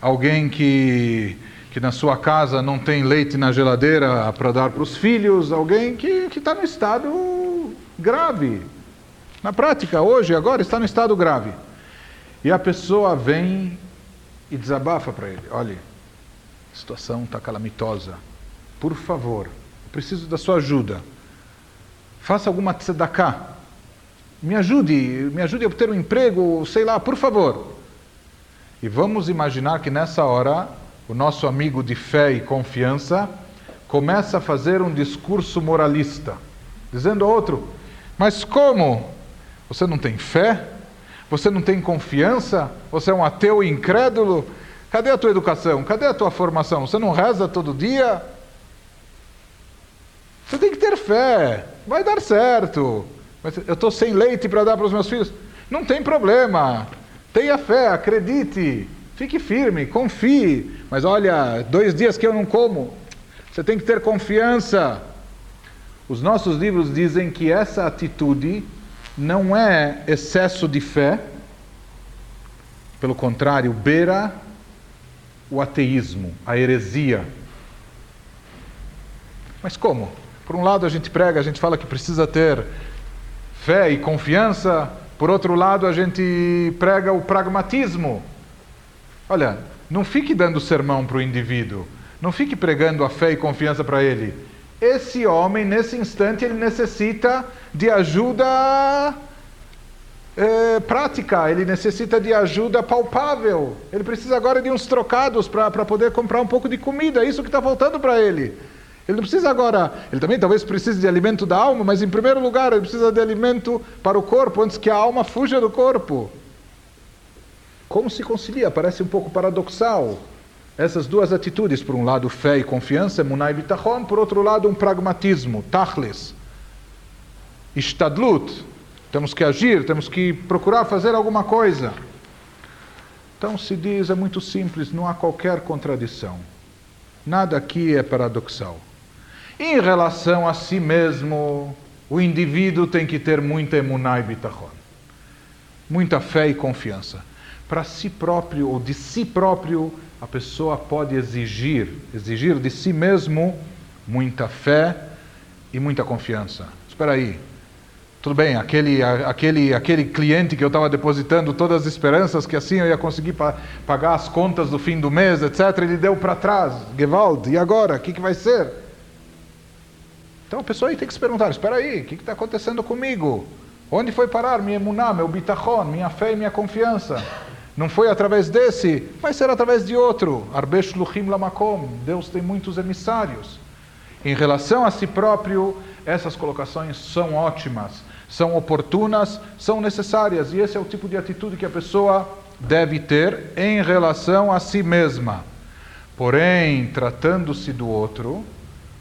alguém que, que na sua casa não tem leite na geladeira para dar para os filhos, alguém que está no estado grave. Na prática, hoje, agora, está no estado grave. E a pessoa vem e desabafa para ele: olha, a situação está calamitosa. Por favor, preciso da sua ajuda. Faça alguma tzedakah. Me ajude, me ajude a obter um emprego, sei lá, por favor. E vamos imaginar que nessa hora o nosso amigo de fé e confiança começa a fazer um discurso moralista, dizendo ao outro: Mas como? Você não tem fé? Você não tem confiança? Você é um ateu incrédulo? Cadê a tua educação? Cadê a tua formação? Você não reza todo dia? Você tem que ter fé, vai dar certo. Eu estou sem leite para dar para os meus filhos. Não tem problema. Tenha fé, acredite, fique firme, confie. Mas olha, dois dias que eu não como, você tem que ter confiança. Os nossos livros dizem que essa atitude não é excesso de fé, pelo contrário, beira o ateísmo, a heresia. Mas como? Por um lado a gente prega, a gente fala que precisa ter fé e confiança, por outro lado, a gente prega o pragmatismo. Olha, não fique dando sermão para o indivíduo, não fique pregando a fé e confiança para ele. Esse homem, nesse instante, ele necessita de ajuda é, prática, ele necessita de ajuda palpável. Ele precisa agora de uns trocados para poder comprar um pouco de comida, é isso que está faltando para ele. Ele não precisa agora, ele também talvez precise de alimento da alma, mas em primeiro lugar ele precisa de alimento para o corpo antes que a alma fuja do corpo. Como se concilia? Parece um pouco paradoxal. Essas duas atitudes, por um lado fé e confiança, munai bitachon, por outro lado um pragmatismo, tachlis, istadlut, temos que agir, temos que procurar fazer alguma coisa. Então se diz, é muito simples, não há qualquer contradição. Nada aqui é paradoxal. Em relação a si mesmo, o indivíduo tem que ter muita emuná e bitachon, muita fé e confiança. Para si próprio ou de si próprio, a pessoa pode exigir, exigir de si mesmo muita fé e muita confiança. Espera aí, tudo bem, aquele, aquele, aquele cliente que eu estava depositando todas as esperanças que assim eu ia conseguir pa pagar as contas do fim do mês, etc., ele deu para trás. Gewalt, e agora? O que, que vai ser? Então a pessoa aí tem que se perguntar: espera aí, o que está acontecendo comigo? Onde foi parar minha emuná, meu bitachon, minha fé e minha confiança? Não foi através desse, vai ser através de outro. Arbesh luchim lamakom. Deus tem muitos emissários. Em relação a si próprio, essas colocações são ótimas, são oportunas, são necessárias. E esse é o tipo de atitude que a pessoa deve ter em relação a si mesma. Porém, tratando-se do outro,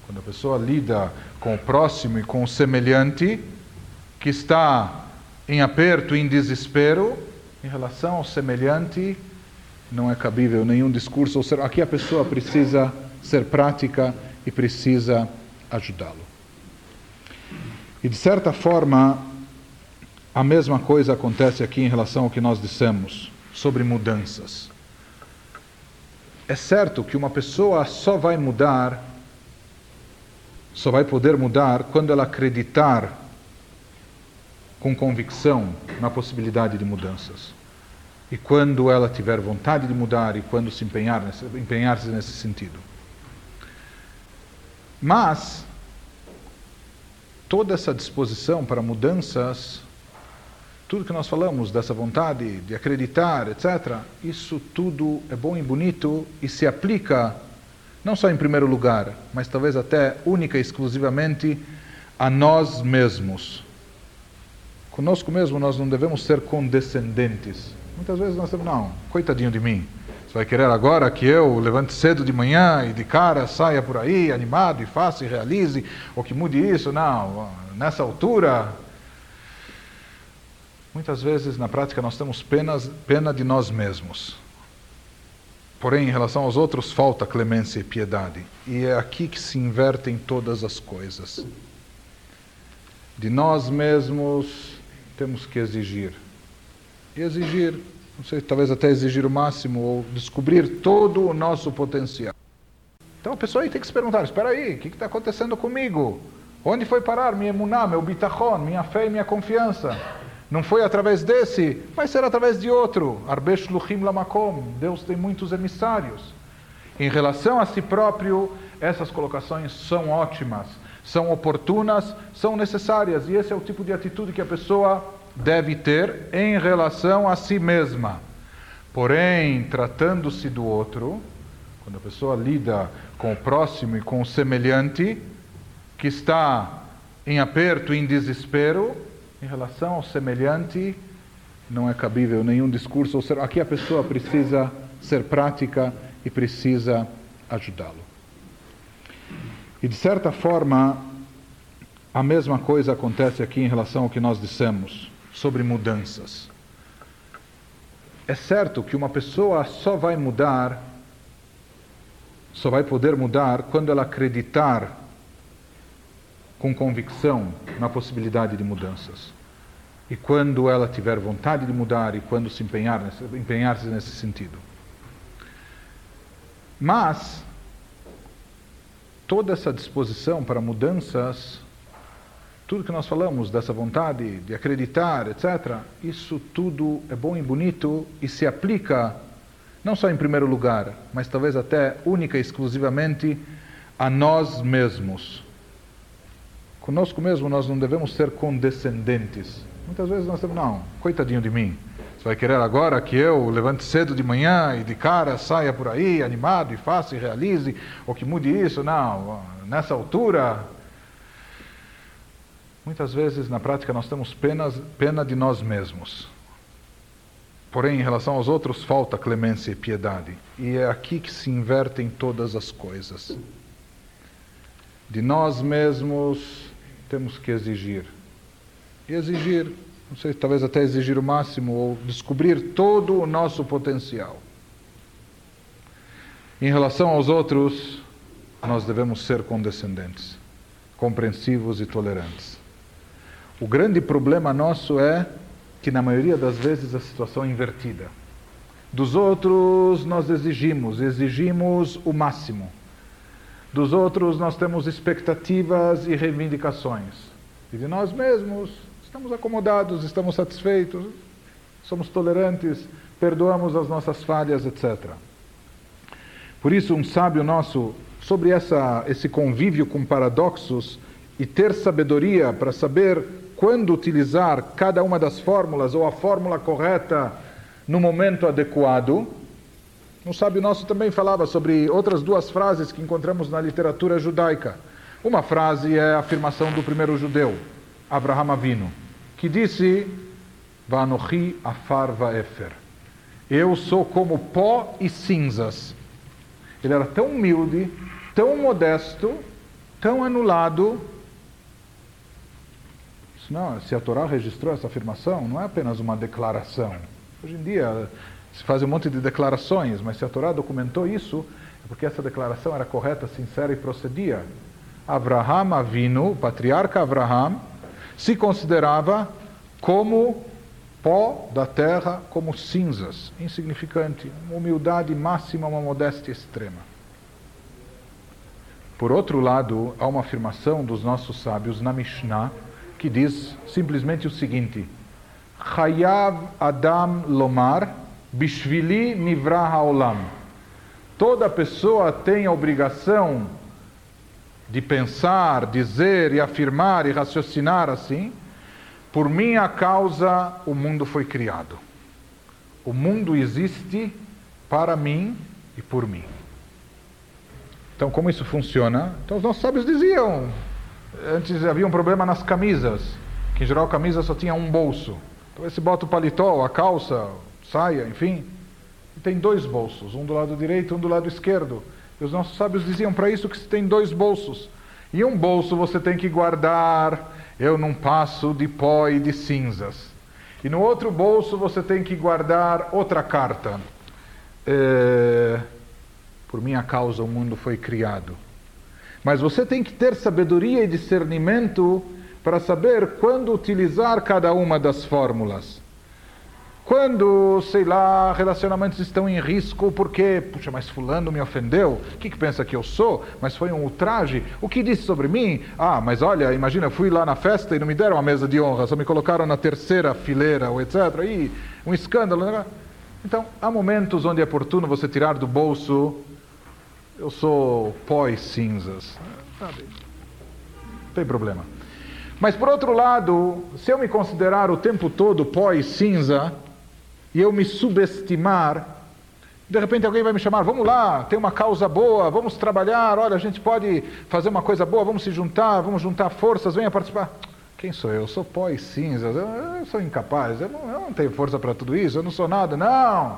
quando a pessoa lida com o próximo e com o semelhante, que está em aperto, em desespero, em relação ao semelhante, não é cabível nenhum discurso. Aqui a pessoa precisa ser prática e precisa ajudá-lo. E de certa forma, a mesma coisa acontece aqui em relação ao que nós dissemos sobre mudanças. É certo que uma pessoa só vai mudar, só vai poder mudar quando ela acreditar com convicção na possibilidade de mudanças. E quando ela tiver vontade de mudar e quando se empenhar nesse, empenhar-se nesse sentido. Mas toda essa disposição para mudanças, tudo que nós falamos dessa vontade de acreditar, etc., isso tudo é bom e bonito e se aplica não só em primeiro lugar, mas talvez até única e exclusivamente a nós mesmos. Conosco mesmo nós não devemos ser condescendentes. Muitas vezes nós temos, não, coitadinho de mim. Você vai querer agora que eu levante cedo de manhã e de cara saia por aí animado e faça e realize, ou que mude isso? Não, nessa altura. Muitas vezes na prática nós temos penas, pena de nós mesmos. Porém, em relação aos outros, falta clemência e piedade. E é aqui que se invertem todas as coisas. De nós mesmos temos que exigir. E exigir não sei, talvez até exigir o máximo ou descobrir todo o nosso potencial. Então a pessoa aí tem que se perguntar: espera aí, o que está acontecendo comigo? Onde foi parar minha emuná, meu bitachon, minha fé e minha confiança? Não foi através desse, vai ser através de outro. Arbesh luchim lamakom. Deus tem muitos emissários. Em relação a si próprio, essas colocações são ótimas, são oportunas, são necessárias. E esse é o tipo de atitude que a pessoa deve ter em relação a si mesma. Porém, tratando-se do outro, quando a pessoa lida com o próximo e com o semelhante, que está em aperto, em desespero, em relação ao semelhante, não é cabível nenhum discurso. Aqui a pessoa precisa ser prática e precisa ajudá-lo. E de certa forma, a mesma coisa acontece aqui em relação ao que nós dissemos sobre mudanças. É certo que uma pessoa só vai mudar, só vai poder mudar quando ela acreditar com convicção na possibilidade de mudanças. E quando ela tiver vontade de mudar e quando se empenhar empenhar-se nesse sentido. Mas toda essa disposição para mudanças tudo que nós falamos dessa vontade de acreditar, etc., isso tudo é bom e bonito e se aplica não só em primeiro lugar, mas talvez até única e exclusivamente a nós mesmos. Conosco mesmo nós não devemos ser condescendentes. Muitas vezes nós temos, não, coitadinho de mim. Você vai querer agora que eu levante cedo de manhã e de cara saia por aí animado e faça e realize, ou que mude isso? Não, nessa altura Muitas vezes, na prática, nós temos penas, pena de nós mesmos. Porém, em relação aos outros, falta clemência e piedade. E é aqui que se invertem todas as coisas. De nós mesmos, temos que exigir. E exigir, não sei, talvez até exigir o máximo, ou descobrir todo o nosso potencial. Em relação aos outros, nós devemos ser condescendentes, compreensivos e tolerantes. O grande problema nosso é que, na maioria das vezes, a situação é invertida. Dos outros, nós exigimos, exigimos o máximo. Dos outros, nós temos expectativas e reivindicações. E de nós mesmos, estamos acomodados, estamos satisfeitos, somos tolerantes, perdoamos as nossas falhas, etc. Por isso, um sábio nosso, sobre essa, esse convívio com paradoxos e ter sabedoria para saber quando utilizar cada uma das fórmulas ou a fórmula correta no momento adequado. Um sábio nosso também falava sobre outras duas frases que encontramos na literatura judaica. Uma frase é a afirmação do primeiro judeu, Abraham Avino, que disse: Vanochi afar vaefer. Eu sou como pó e cinzas. Ele era tão humilde, tão modesto, tão anulado, não, se a Torá registrou essa afirmação, não é apenas uma declaração. Hoje em dia Se faz um monte de declarações, mas se a Torá documentou isso, é porque essa declaração era correta, sincera e procedia. Abraham Avinu, o patriarca Abraham, se considerava como pó da terra, como cinzas, insignificante, uma humildade máxima, uma modéstia extrema. Por outro lado, há uma afirmação dos nossos sábios na Mishnah que diz simplesmente o seguinte: Chayav Adam Lomar Bishvili Nivra Haolam. Toda pessoa tem a obrigação de pensar, dizer e afirmar e raciocinar assim: por minha causa o mundo foi criado. O mundo existe para mim e por mim. Então, como isso funciona? Então, os nossos sábios diziam: antes havia um problema nas camisas, que em geral a camisa só tinha um bolso. Então, você bota o paletó, a calça, saia, enfim, e tem dois bolsos, um do lado direito e um do lado esquerdo. Os nossos sábios diziam para isso que se tem dois bolsos. E um bolso você tem que guardar, eu não passo de pó e de cinzas. E no outro bolso você tem que guardar outra carta. É por minha causa o mundo foi criado. Mas você tem que ter sabedoria e discernimento para saber quando utilizar cada uma das fórmulas. Quando, sei lá, relacionamentos estão em risco porque, puxa, mas fulano me ofendeu, o que, que pensa que eu sou? Mas foi um ultraje, o que disse sobre mim? Ah, mas olha, imagina, eu fui lá na festa e não me deram a mesa de honra, só me colocaram na terceira fileira, ou etc. E um escândalo. Né? Então, há momentos onde é oportuno você tirar do bolso eu sou pós-cinzas. Sabe? Não tem problema. Mas por outro lado, se eu me considerar o tempo todo pós-cinza e eu me subestimar, de repente alguém vai me chamar, vamos lá, tem uma causa boa, vamos trabalhar, olha, a gente pode fazer uma coisa boa, vamos se juntar, vamos juntar forças, venha participar. Quem sou eu? Sou pós-cinzas, eu, eu, sou incapaz, eu não, eu não tenho força para tudo isso, eu não sou nada. Não!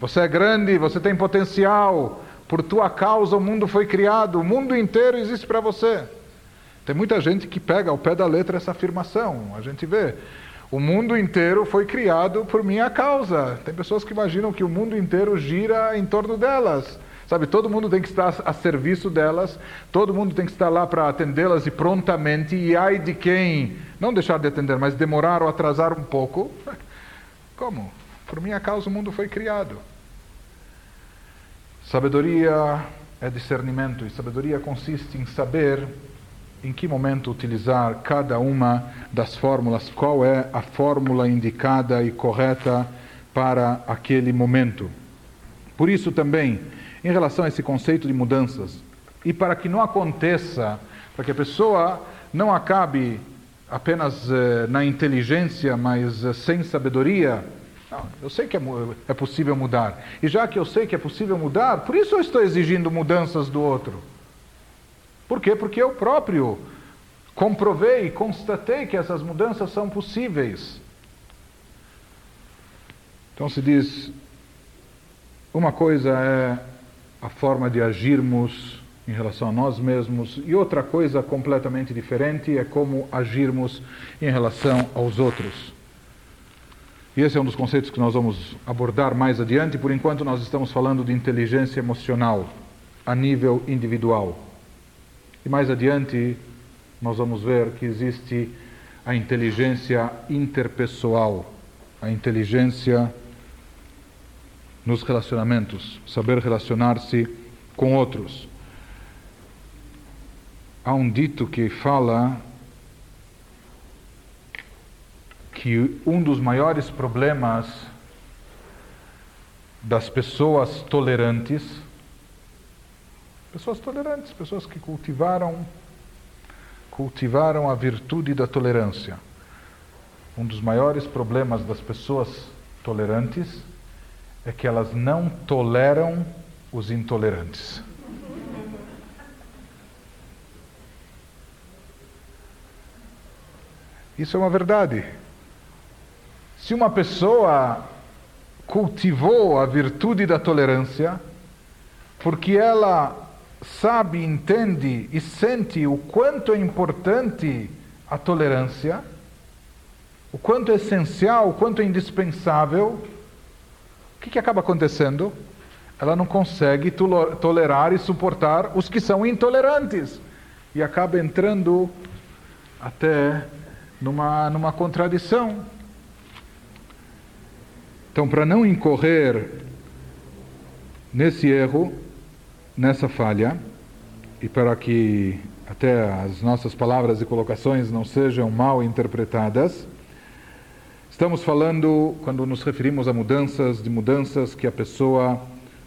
Você é grande, você tem potencial, por tua causa o mundo foi criado, o mundo inteiro existe para você. Tem muita gente que pega ao pé da letra essa afirmação. A gente vê. O mundo inteiro foi criado por minha causa. Tem pessoas que imaginam que o mundo inteiro gira em torno delas. Sabe, todo mundo tem que estar a serviço delas, todo mundo tem que estar lá para atendê-las e prontamente, e ai de quem não deixar de atender, mas demorar ou atrasar um pouco. Como? Por minha causa o mundo foi criado. Sabedoria é discernimento, e sabedoria consiste em saber em que momento utilizar cada uma das fórmulas, qual é a fórmula indicada e correta para aquele momento. Por isso também, em relação a esse conceito de mudanças, e para que não aconteça, para que a pessoa não acabe apenas eh, na inteligência, mas eh, sem sabedoria, não, eu sei que é, é possível mudar. E já que eu sei que é possível mudar, por isso eu estou exigindo mudanças do outro. Por quê? Porque eu próprio comprovei, constatei que essas mudanças são possíveis. Então se diz: uma coisa é a forma de agirmos em relação a nós mesmos, e outra coisa completamente diferente é como agirmos em relação aos outros. E esse é um dos conceitos que nós vamos abordar mais adiante. Por enquanto, nós estamos falando de inteligência emocional a nível individual. E mais adiante, nós vamos ver que existe a inteligência interpessoal, a inteligência nos relacionamentos, saber relacionar-se com outros. Há um dito que fala que um dos maiores problemas das pessoas tolerantes, pessoas tolerantes, pessoas que cultivaram cultivaram a virtude da tolerância. Um dos maiores problemas das pessoas tolerantes é que elas não toleram os intolerantes. Isso é uma verdade. Se uma pessoa cultivou a virtude da tolerância, porque ela sabe, entende e sente o quanto é importante a tolerância, o quanto é essencial, o quanto é indispensável, o que, que acaba acontecendo? Ela não consegue tolerar e suportar os que são intolerantes. E acaba entrando até numa, numa contradição. Então, para não incorrer nesse erro, nessa falha, e para que até as nossas palavras e colocações não sejam mal interpretadas, estamos falando, quando nos referimos a mudanças, de mudanças que a pessoa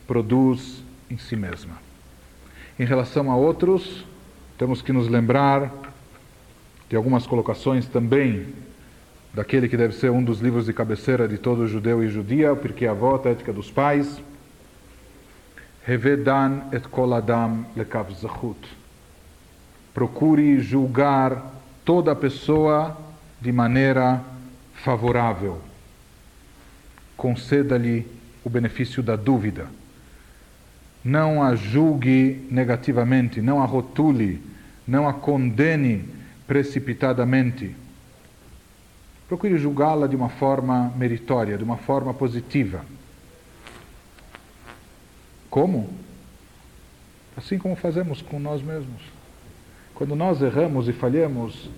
produz em si mesma. Em relação a outros, temos que nos lembrar de algumas colocações também daquele que deve ser um dos livros de cabeceira de todo judeu e judia, porque a avó, a ética dos pais, Revedan et kol adam lekav zachut. Procure julgar toda pessoa de maneira favorável. Conceda-lhe o benefício da dúvida. Não a julgue negativamente, não a rotule, não a condene precipitadamente. Procure julgá-la de uma forma meritória, de uma forma positiva. Como? Assim como fazemos com nós mesmos. Quando nós erramos e falhamos,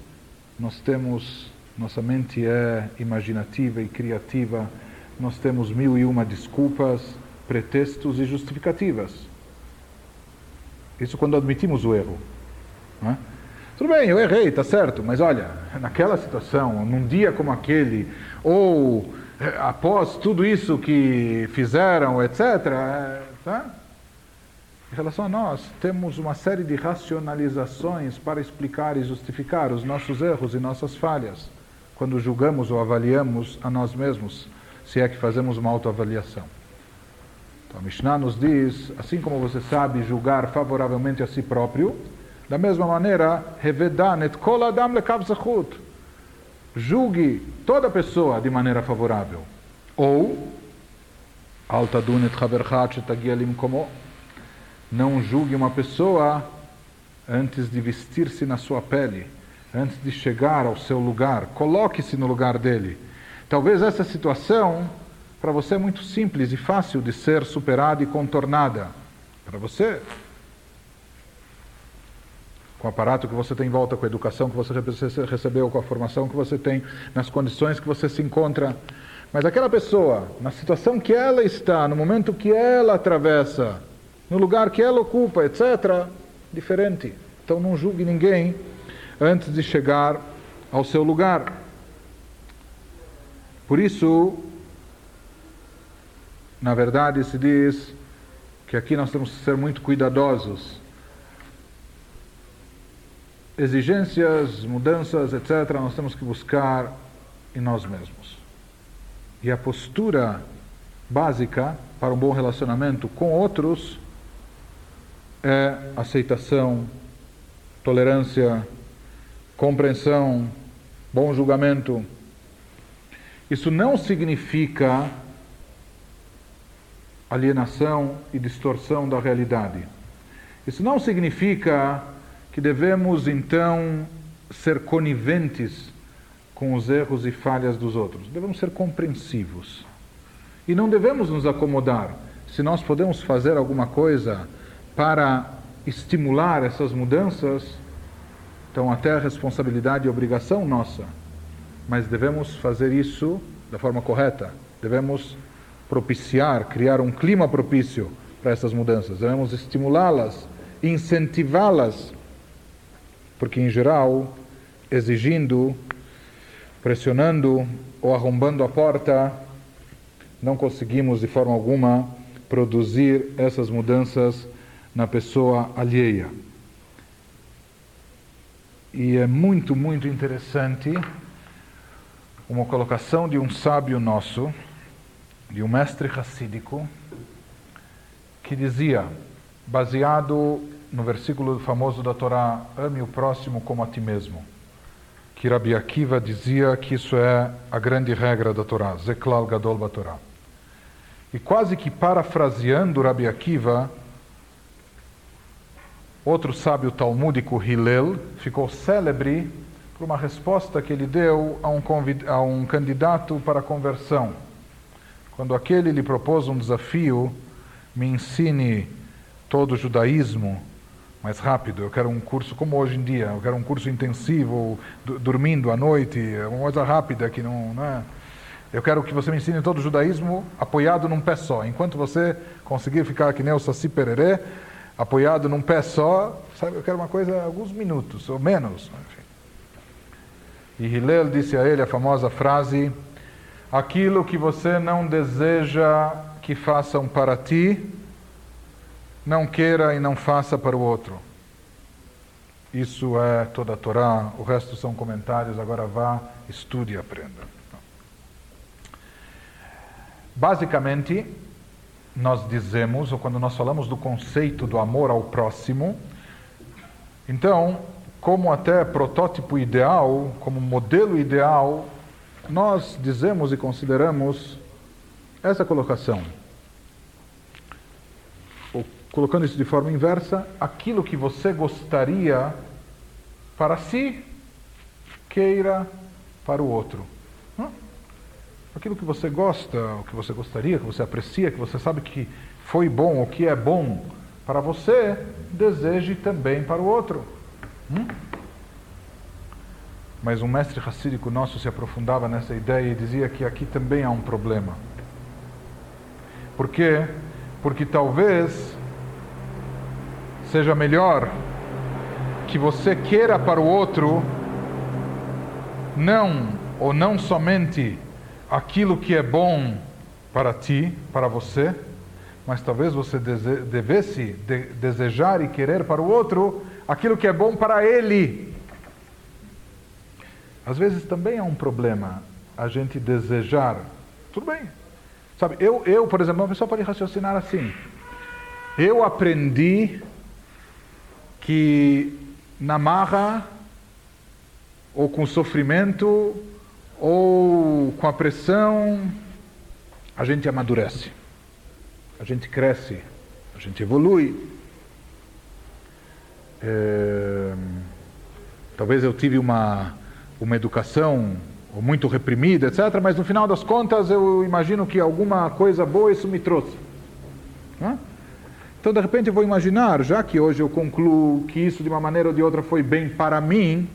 nós temos, nossa mente é imaginativa e criativa, nós temos mil e uma desculpas, pretextos e justificativas. Isso quando admitimos o erro. É? Tudo bem, eu errei, está certo, mas olha, naquela situação, num dia como aquele, ou eh, após tudo isso que fizeram, etc., Tá? Em relação a nós, temos uma série de racionalizações para explicar e justificar os nossos erros e nossas falhas, quando julgamos ou avaliamos a nós mesmos, se é que fazemos uma autoavaliação. Então, a Mishnah nos diz, assim como você sabe julgar favoravelmente a si próprio, da mesma maneira, kol adam. Julgue toda pessoa de maneira favorável. Ou não julgue uma pessoa antes de vestir-se na sua pele, antes de chegar ao seu lugar. Coloque-se no lugar dele. Talvez essa situação, para você, é muito simples e fácil de ser superada e contornada. Para você, com o aparato que você tem em volta, com a educação que você recebeu, com a formação que você tem, nas condições que você se encontra. Mas aquela pessoa, na situação que ela está, no momento que ela atravessa, no lugar que ela ocupa, etc., diferente. Então não julgue ninguém antes de chegar ao seu lugar. Por isso, na verdade, se diz que aqui nós temos que ser muito cuidadosos. Exigências, mudanças, etc., nós temos que buscar em nós mesmos. E a postura básica para um bom relacionamento com outros é aceitação, tolerância, compreensão, bom julgamento. Isso não significa alienação e distorção da realidade. Isso não significa que devemos então ser coniventes com os erros e falhas dos outros. Devemos ser compreensivos. E não devemos nos acomodar. Se nós podemos fazer alguma coisa para estimular essas mudanças, então até a responsabilidade e obrigação nossa. Mas devemos fazer isso da forma correta. Devemos propiciar, criar um clima propício para essas mudanças. Devemos estimulá-las, incentivá-las, porque em geral, exigindo pressionando ou arrombando a porta, não conseguimos de forma alguma produzir essas mudanças na pessoa alheia. E é muito, muito interessante uma colocação de um sábio nosso, de um mestre racídico, que dizia, baseado no versículo famoso da Torá, ame o próximo como a ti mesmo que Rabi Akiva dizia que isso é a grande regra da Torá, Zeklal Gadol Batorá. E quase que parafraseando Rabi Akiva, outro sábio talmúdico, Hillel, ficou célebre por uma resposta que ele deu a um, a um candidato para a conversão. quando aquele lhe propôs um desafio, me ensine todo o judaísmo mais rápido, eu quero um curso como hoje em dia, eu quero um curso intensivo, dormindo à noite, uma coisa rápida que não, não é... Eu quero que você me ensine todo o judaísmo apoiado num pé só. Enquanto você conseguir ficar que nem o Saci Pererê, apoiado num pé só, sabe, eu quero uma coisa, alguns minutos, ou menos. Enfim. E Hillel disse a ele a famosa frase, aquilo que você não deseja que façam para ti, não queira e não faça para o outro. Isso é toda a Torá, o resto são comentários, agora vá, estude e aprenda. Basicamente, nós dizemos, ou quando nós falamos do conceito do amor ao próximo, então, como até protótipo ideal, como modelo ideal, nós dizemos e consideramos essa colocação. Ou, colocando isso de forma inversa, aquilo que você gostaria para si, queira para o outro aquilo que você gosta, o que você gostaria, que você aprecia, que você sabe que foi bom, o que é bom para você, deseje também para o outro. Hum? Mas um mestre racídico nosso se aprofundava nessa ideia e dizia que aqui também há um problema. Por quê? Porque talvez seja melhor que você queira para o outro não ou não somente aquilo que é bom para ti, para você, mas talvez você devesse de desejar e querer para o outro aquilo que é bom para ele. Às vezes também é um problema a gente desejar. Tudo bem. Sabe, eu, eu por exemplo, uma pessoa pode raciocinar assim. Eu aprendi que na marra ou com sofrimento ou com a pressão, a gente amadurece, a gente cresce, a gente evolui. É, talvez eu tive uma, uma educação muito reprimida, etc., mas no final das contas eu imagino que alguma coisa boa isso me trouxe. Então, de repente, eu vou imaginar, já que hoje eu concluo que isso de uma maneira ou de outra foi bem para mim,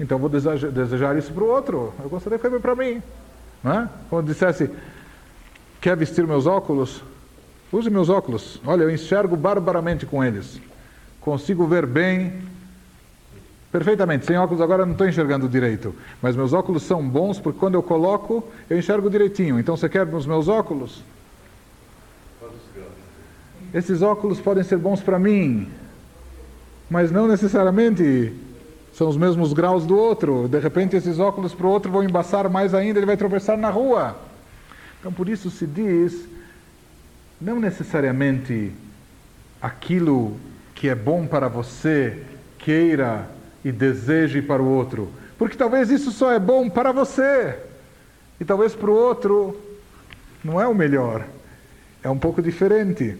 então vou desejar, desejar isso para o outro. Eu gostaria que fosse para mim. Não é? Quando dissesse, quer vestir meus óculos? Use meus óculos. Olha, eu enxergo barbaramente com eles. Consigo ver bem, perfeitamente. Sem óculos agora não estou enxergando direito. Mas meus óculos são bons porque quando eu coloco, eu enxergo direitinho. Então você quer nos meus óculos? Esses óculos podem ser bons para mim, mas não necessariamente são os mesmos graus do outro. De repente, esses óculos para o outro vão embaçar mais ainda, ele vai tropeçar na rua. Então, por isso se diz, não necessariamente aquilo que é bom para você queira e deseje para o outro, porque talvez isso só é bom para você e talvez para o outro não é o melhor, é um pouco diferente.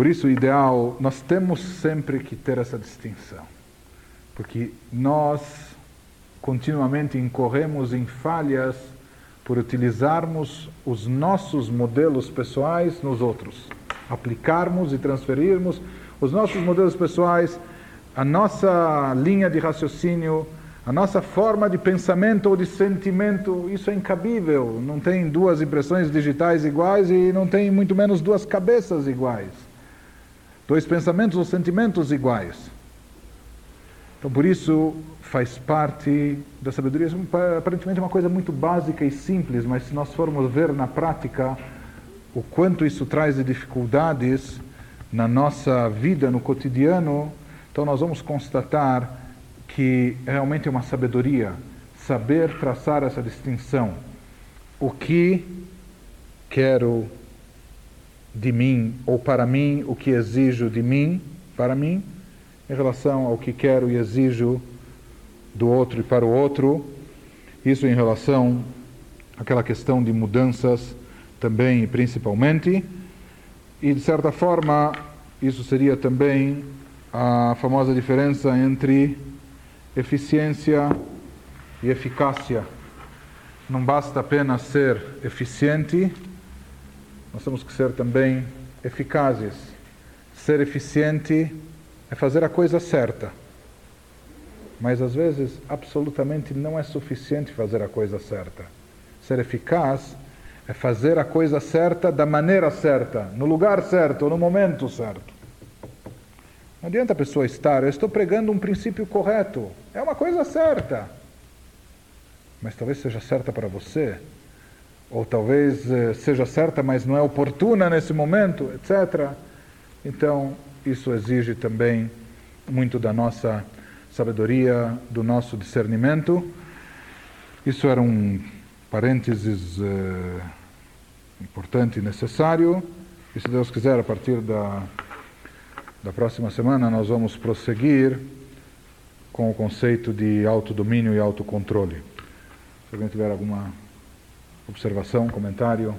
Por isso, o ideal, nós temos sempre que ter essa distinção. Porque nós continuamente incorremos em falhas por utilizarmos os nossos modelos pessoais nos outros. Aplicarmos e transferirmos os nossos modelos pessoais, a nossa linha de raciocínio, a nossa forma de pensamento ou de sentimento, isso é incabível. Não tem duas impressões digitais iguais e não tem muito menos duas cabeças iguais dois pensamentos ou sentimentos iguais. Então, por isso, faz parte da sabedoria. Aparentemente é uma coisa muito básica e simples, mas se nós formos ver na prática o quanto isso traz de dificuldades na nossa vida, no cotidiano, então nós vamos constatar que realmente é uma sabedoria saber traçar essa distinção. O que quero de mim ou para mim, o que exijo de mim, para mim, em relação ao que quero e exijo do outro e para o outro. Isso em relação àquela questão de mudanças também e principalmente. E de certa forma, isso seria também a famosa diferença entre eficiência e eficácia. não basta apenas ser eficiente, nós temos que ser também eficazes. Ser eficiente é fazer a coisa certa. Mas às vezes, absolutamente não é suficiente fazer a coisa certa. Ser eficaz é fazer a coisa certa da maneira certa, no lugar certo, no momento certo. Não adianta a pessoa estar, eu estou pregando um princípio correto, é uma coisa certa. Mas talvez seja certa para você, ou talvez eh, seja certa, mas não é oportuna nesse momento, etc. Então, isso exige também muito da nossa sabedoria, do nosso discernimento. Isso era um parênteses uh, importante e necessário. E se Deus quiser, a partir da, da próxima semana, nós vamos prosseguir com o conceito de autodomínio e autocontrole. Se alguém tiver alguma observação, comentário.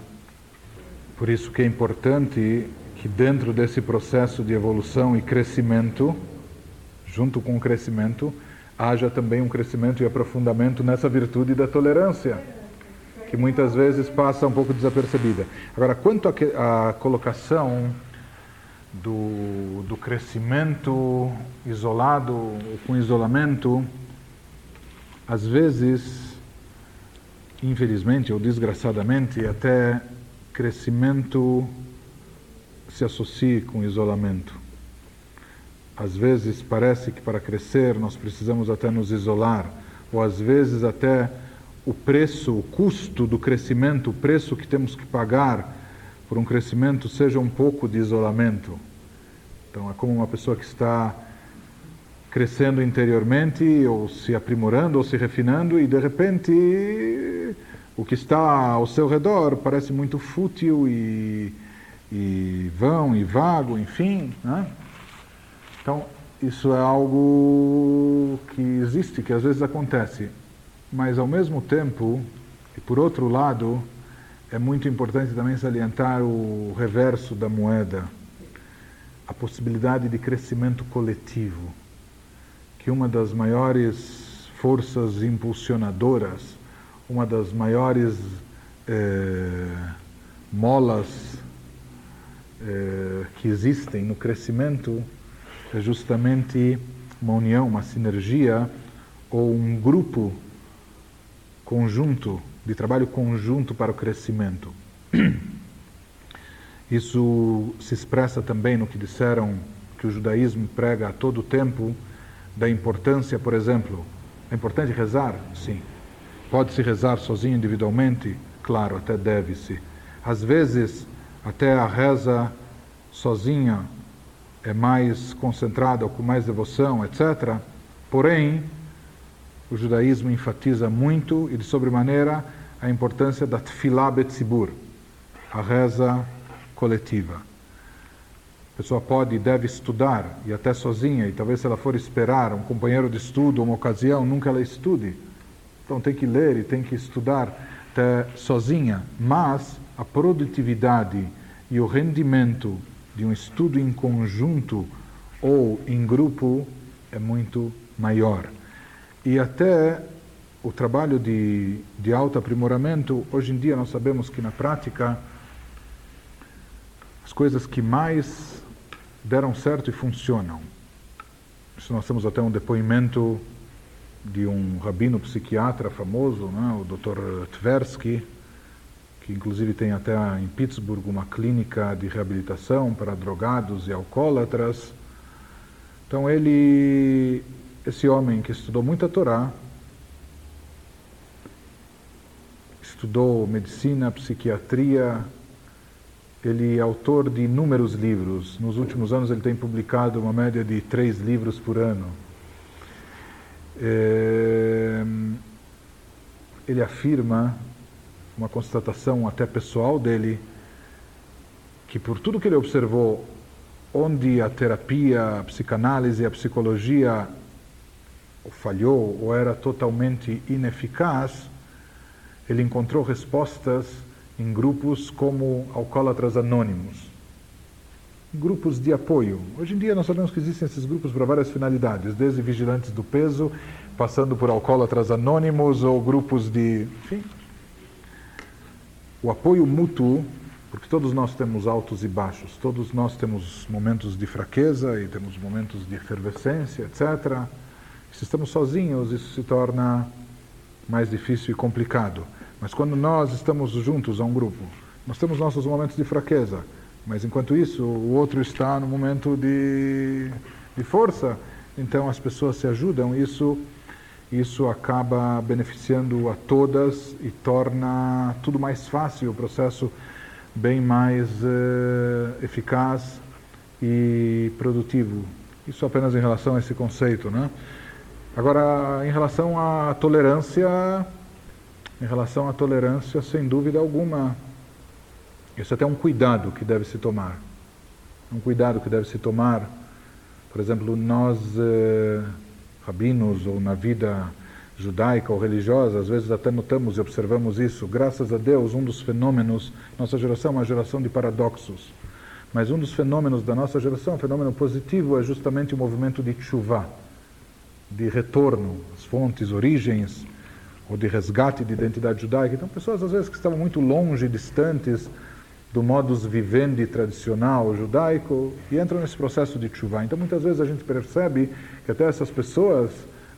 Por isso que é importante que dentro desse processo de evolução e crescimento, junto com o crescimento, haja também um crescimento e aprofundamento nessa virtude da tolerância, que muitas vezes passa um pouco desapercebida. Agora, quanto à colocação do, do crescimento isolado, com isolamento, às vezes, infelizmente ou desgraçadamente, até crescimento se associe com isolamento. Às vezes parece que para crescer nós precisamos até nos isolar, ou às vezes até o preço, o custo do crescimento, o preço que temos que pagar por um crescimento seja um pouco de isolamento. Então é como uma pessoa que está crescendo interiormente, ou se aprimorando, ou se refinando, e de repente o que está ao seu redor parece muito fútil e e vão e vago, enfim. Né? Então, isso é algo que existe, que às vezes acontece. Mas, ao mesmo tempo, e por outro lado, é muito importante também salientar o reverso da moeda, a possibilidade de crescimento coletivo, que uma das maiores forças impulsionadoras, uma das maiores eh, molas eh, que existem no crescimento é justamente uma união, uma sinergia ou um grupo conjunto, de trabalho conjunto para o crescimento. Isso se expressa também no que disseram que o judaísmo prega a todo tempo da importância, por exemplo, é importante rezar? Sim. Pode-se rezar sozinho individualmente? Claro, até deve-se. Às vezes, até a reza sozinha é mais concentrada, com mais devoção, etc. Porém, o judaísmo enfatiza muito e de sobremaneira a importância da tefilá betzibur, a reza coletiva. Pessoa pode e deve estudar, e até sozinha, e talvez se ela for esperar um companheiro de estudo, uma ocasião, nunca ela estude. Então tem que ler e tem que estudar até sozinha, mas a produtividade e o rendimento de um estudo em conjunto ou em grupo é muito maior. E até o trabalho de, de autoaprimoramento, hoje em dia nós sabemos que na prática as coisas que mais deram certo e funcionam. Isso nós temos até um depoimento de um rabino psiquiatra famoso, né, o Dr. Tversky, que inclusive tem até em Pittsburgh uma clínica de reabilitação para drogados e alcoólatras. Então ele, esse homem que estudou muita Torá, estudou medicina, psiquiatria, ele é autor de inúmeros livros. Nos últimos anos ele tem publicado uma média de três livros por ano. É, ele afirma uma constatação até pessoal dele, que por tudo que ele observou, onde a terapia, a psicanálise, a psicologia falhou ou era totalmente ineficaz, ele encontrou respostas em grupos como alcoólatras anônimos, grupos de apoio. Hoje em dia nós sabemos que existem esses grupos para várias finalidades, desde vigilantes do peso, passando por alcoólatras anônimos ou grupos de, enfim, o apoio mútuo, porque todos nós temos altos e baixos, todos nós temos momentos de fraqueza e temos momentos de efervescência, etc. Se estamos sozinhos, isso se torna mais difícil e complicado. Mas quando nós estamos juntos a um grupo, nós temos nossos momentos de fraqueza, mas enquanto isso, o outro está no momento de, de força, então as pessoas se ajudam. Isso, isso acaba beneficiando a todas e torna tudo mais fácil, o processo bem mais uh, eficaz e produtivo. Isso apenas em relação a esse conceito, né? Agora, em relação à tolerância, em relação à tolerância, sem dúvida alguma, isso é até um cuidado que deve se tomar. Um cuidado que deve se tomar, por exemplo, nós, eh, rabinos, ou na vida judaica ou religiosa, às vezes até notamos e observamos isso. Graças a Deus, um dos fenômenos, nossa geração é uma geração de paradoxos, mas um dos fenômenos da nossa geração, um fenômeno positivo, é justamente o movimento de chuva, de retorno às fontes, origens, ou de resgate de identidade judaica. Então, pessoas às vezes que estavam muito longe, distantes, do modus vivendi tradicional judaico e entram nesse processo de chuva. Então muitas vezes a gente percebe que até essas pessoas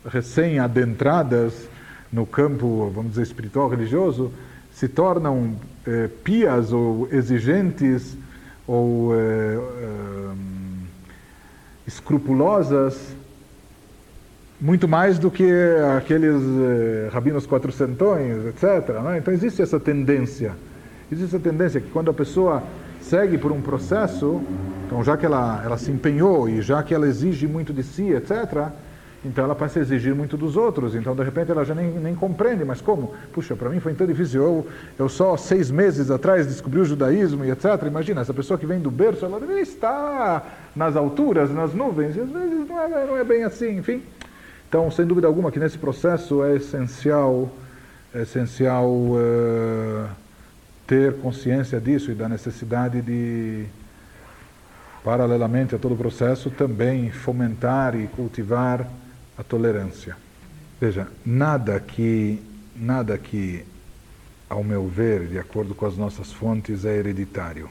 recém-adentradas no campo, vamos dizer, espiritual religioso, se tornam eh, pias ou exigentes ou eh, eh, escrupulosas muito mais do que aqueles eh, rabinos quatrocentões, etc. Né? Então existe essa tendência Existe a tendência que quando a pessoa segue por um processo, então já que ela, ela se empenhou e já que ela exige muito de si, etc., então ela passa a exigir muito dos outros. Então, de repente, ela já nem, nem compreende, mas como? Puxa, para mim foi tão difícil. Eu, eu só seis meses atrás descobri o judaísmo e etc. Imagina, essa pessoa que vem do berço, ela deveria estar nas alturas, nas nuvens, e às vezes não é, não é bem assim, enfim. Então, sem dúvida alguma que nesse processo é essencial, é essencial... Uh, ter consciência disso e da necessidade de, paralelamente a todo o processo, também fomentar e cultivar a tolerância. Veja, nada que, nada que, ao meu ver, de acordo com as nossas fontes, é hereditário.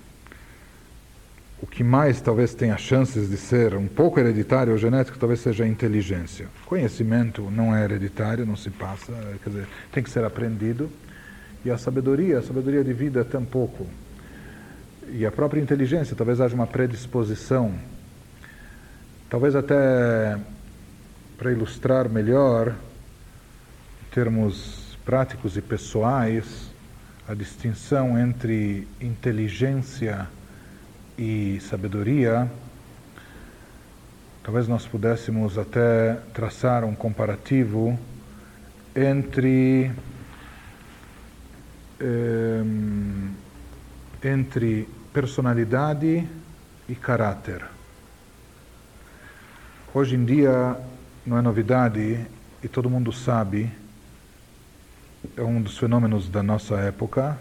O que mais talvez tenha chances de ser um pouco hereditário ou genético talvez seja a inteligência. Conhecimento não é hereditário, não se passa, quer dizer, tem que ser aprendido e a sabedoria, a sabedoria de vida tampouco. E a própria inteligência, talvez haja uma predisposição. Talvez até para ilustrar melhor, em termos práticos e pessoais, a distinção entre inteligência e sabedoria, talvez nós pudéssemos até traçar um comparativo entre Ehm, entre personalidade e caráter. Hoje em dia não é novidade e todo mundo sabe, é um dos fenômenos da nossa época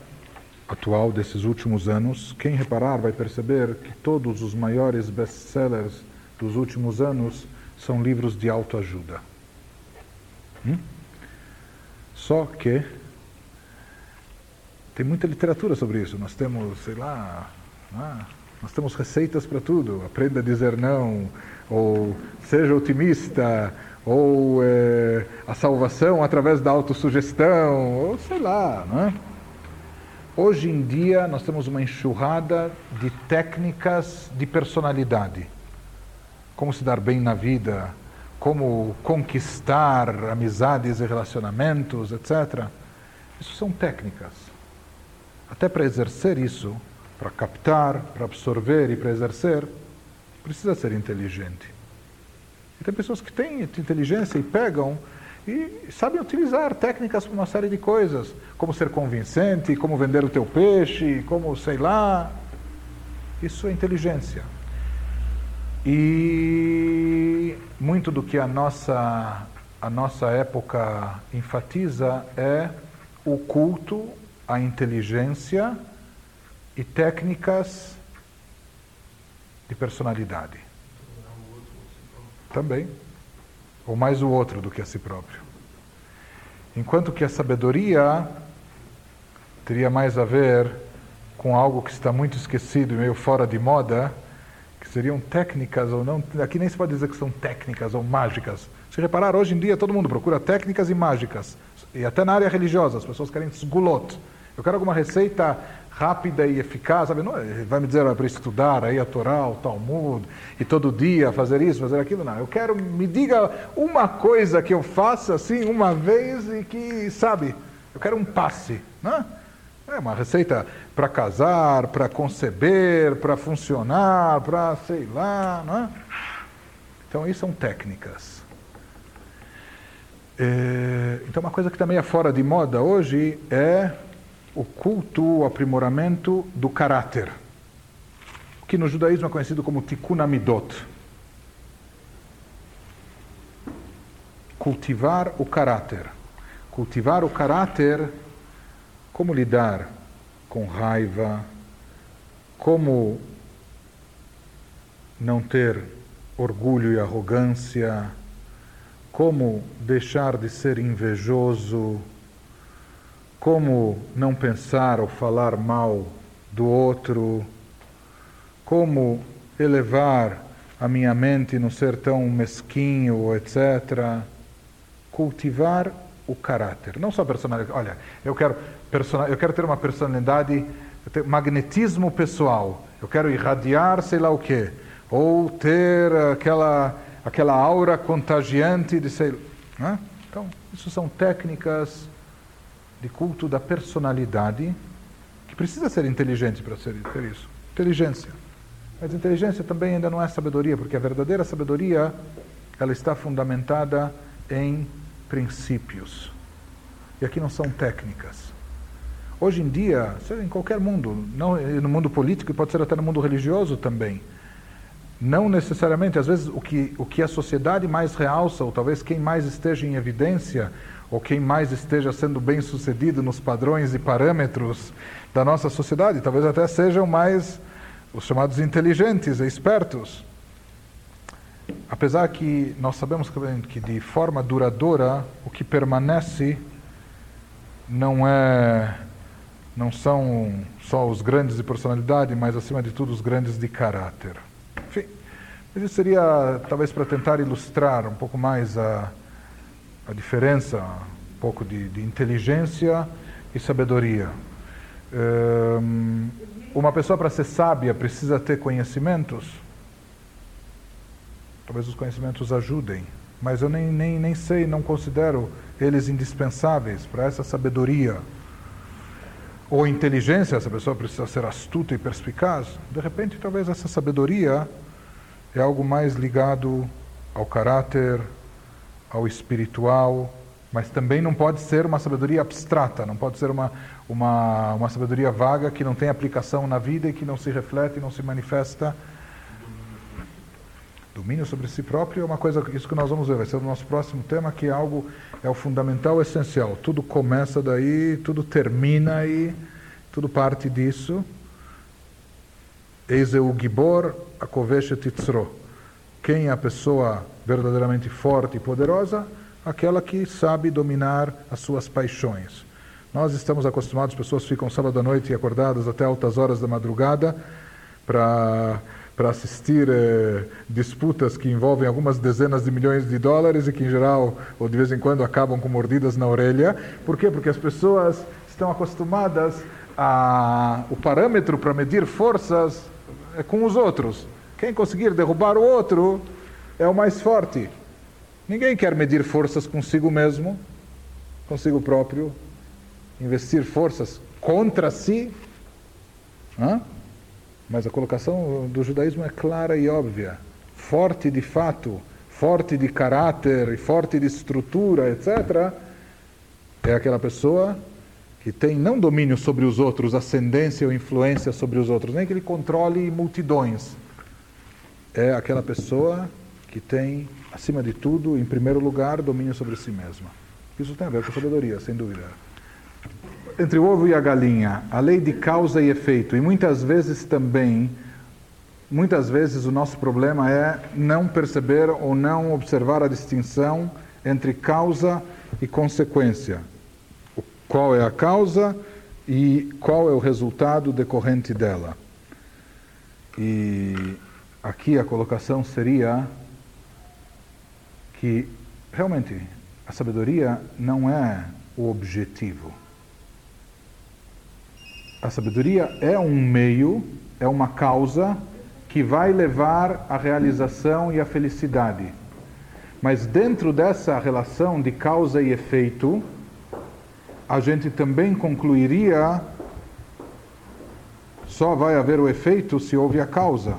atual, desses últimos anos. Quem reparar vai perceber que todos os maiores best-sellers dos últimos anos são livros de autoajuda. Hum? Só que tem muita literatura sobre isso. Nós temos, sei lá, ah, nós temos receitas para tudo. Aprenda a dizer não, ou seja otimista, ou é, a salvação através da autossugestão, ou sei lá. Né? Hoje em dia nós temos uma enxurrada de técnicas de personalidade. Como se dar bem na vida, como conquistar amizades e relacionamentos, etc. Isso são técnicas. Até para exercer isso, para captar, para absorver e para exercer, precisa ser inteligente. E tem pessoas que têm inteligência e pegam e sabem utilizar técnicas para uma série de coisas, como ser convincente, como vender o teu peixe, como sei lá. Isso é inteligência. E muito do que a nossa, a nossa época enfatiza é o culto a inteligência e técnicas de personalidade. Também. Ou mais o outro do que a si próprio. Enquanto que a sabedoria teria mais a ver com algo que está muito esquecido e meio fora de moda, que seriam técnicas ou não. Aqui nem se pode dizer que são técnicas ou mágicas. Se reparar, hoje em dia todo mundo procura técnicas e mágicas. E até na área religiosa, as pessoas querem sgulot. Eu quero alguma receita rápida e eficaz, sabe? Não, vai me dizer para estudar aí a Torá, o Talmud, e todo dia fazer isso, fazer aquilo. Não, eu quero, me diga uma coisa que eu faça assim uma vez e que, sabe, eu quero um passe. Né? É uma receita para casar, para conceber, para funcionar, para sei lá. Né? Então, isso são técnicas. É, então, uma coisa que também é fora de moda hoje é o culto, o aprimoramento do caráter, que no judaísmo é conhecido como tikkun amidot. Cultivar o caráter. Cultivar o caráter, como lidar com raiva, como não ter orgulho e arrogância, como deixar de ser invejoso, como não pensar ou falar mal do outro, como elevar a minha mente não ser tão mesquinho, etc. Cultivar o caráter, não só a personalidade. Olha, eu quero, eu quero ter uma personalidade, magnetismo pessoal, eu quero irradiar sei lá o quê, ou ter aquela, aquela aura contagiante de sei. Né? Então, isso são técnicas de culto da personalidade, que precisa ser inteligente para ser, ter isso. Inteligência. Mas inteligência também ainda não é sabedoria, porque a verdadeira sabedoria ela está fundamentada em princípios. E aqui não são técnicas. Hoje em dia, em qualquer mundo, não no mundo político e pode ser até no mundo religioso também, não necessariamente, às vezes o que, o que a sociedade mais realça, ou talvez quem mais esteja em evidência, ou quem mais esteja sendo bem sucedido nos padrões e parâmetros da nossa sociedade, talvez até sejam mais os chamados inteligentes e espertos. Apesar que nós sabemos que de forma duradoura o que permanece não é não são só os grandes de personalidade, mas acima de tudo os grandes de caráter. Enfim, isso seria talvez para tentar ilustrar um pouco mais a a diferença, um pouco de, de inteligência e sabedoria. Um, uma pessoa para ser sábia precisa ter conhecimentos. Talvez os conhecimentos ajudem, mas eu nem, nem, nem sei, não considero eles indispensáveis para essa sabedoria. Ou inteligência, essa pessoa precisa ser astuta e perspicaz. De repente, talvez essa sabedoria é algo mais ligado ao caráter, ao espiritual, mas também não pode ser uma sabedoria abstrata, não pode ser uma, uma, uma sabedoria vaga que não tem aplicação na vida e que não se reflete, não se manifesta. Domínio sobre si próprio é uma coisa, isso que nós vamos ver, vai ser o nosso próximo tema, que é algo, é o fundamental essencial. Tudo começa daí, tudo termina aí, tudo parte disso. Eis o Gibor, a Koveshe Titzro. Quem é a pessoa verdadeiramente forte e poderosa? Aquela que sabe dominar as suas paixões. Nós estamos acostumados, pessoas ficam sábado à noite acordadas até altas horas da madrugada para para assistir eh, disputas que envolvem algumas dezenas de milhões de dólares e que, em geral, ou de vez em quando, acabam com mordidas na orelha. Por quê? Porque as pessoas estão acostumadas a. O parâmetro para medir forças é com os outros. Quem conseguir derrubar o outro é o mais forte. Ninguém quer medir forças consigo mesmo, consigo próprio, investir forças contra si. Hã? Mas a colocação do judaísmo é clara e óbvia. Forte de fato, forte de caráter, forte de estrutura, etc., é aquela pessoa que tem não domínio sobre os outros, ascendência ou influência sobre os outros, nem que ele controle multidões, é aquela pessoa que tem, acima de tudo, em primeiro lugar, domínio sobre si mesma. Isso tem a ver com sabedoria, sem dúvida. Entre o ovo e a galinha, a lei de causa e efeito, e muitas vezes também, muitas vezes o nosso problema é não perceber ou não observar a distinção entre causa e consequência. Qual é a causa e qual é o resultado decorrente dela. E aqui a colocação seria que realmente a sabedoria não é o objetivo. A sabedoria é um meio, é uma causa que vai levar à realização e à felicidade. Mas dentro dessa relação de causa e efeito, a gente também concluiria só vai haver o efeito se houve a causa.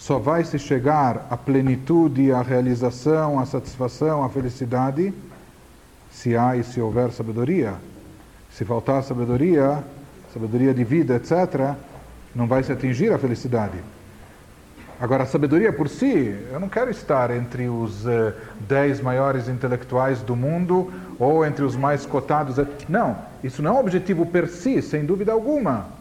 Só vai se chegar à plenitude, à realização, à satisfação, à felicidade se há e se houver sabedoria. Se faltar sabedoria, sabedoria de vida, etc., não vai se atingir a felicidade. Agora, a sabedoria por si, eu não quero estar entre os uh, dez maiores intelectuais do mundo ou entre os mais cotados. Não, isso não é um objetivo per si, sem dúvida alguma.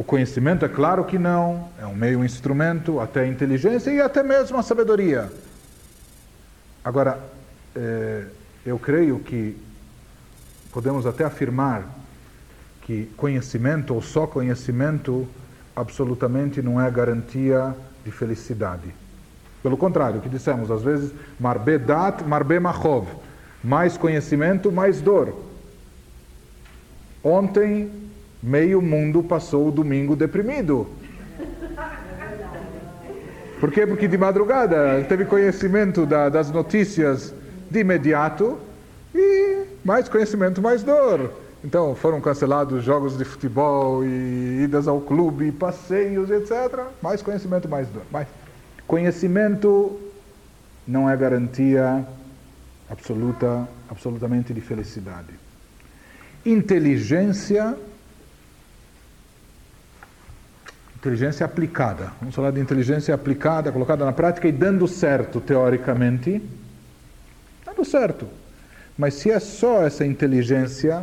O conhecimento, é claro que não, é um meio um instrumento, até a inteligência e até mesmo a sabedoria. Agora, eh, eu creio que podemos até afirmar que conhecimento ou só conhecimento absolutamente não é garantia de felicidade. Pelo contrário, o que dissemos, às vezes, marbe dat, marbe machov. Mais conhecimento, mais dor. Ontem, meio mundo passou o domingo deprimido. Por quê? Porque de madrugada teve conhecimento da, das notícias de imediato e mais conhecimento, mais dor. Então foram cancelados jogos de futebol e idas ao clube, passeios, etc. Mais conhecimento, mais dor. Mais conhecimento não é garantia absoluta, absolutamente de felicidade. Inteligência, inteligência aplicada. Vamos falar de inteligência aplicada, colocada na prática e dando certo teoricamente. Dando certo. Mas se é só essa inteligência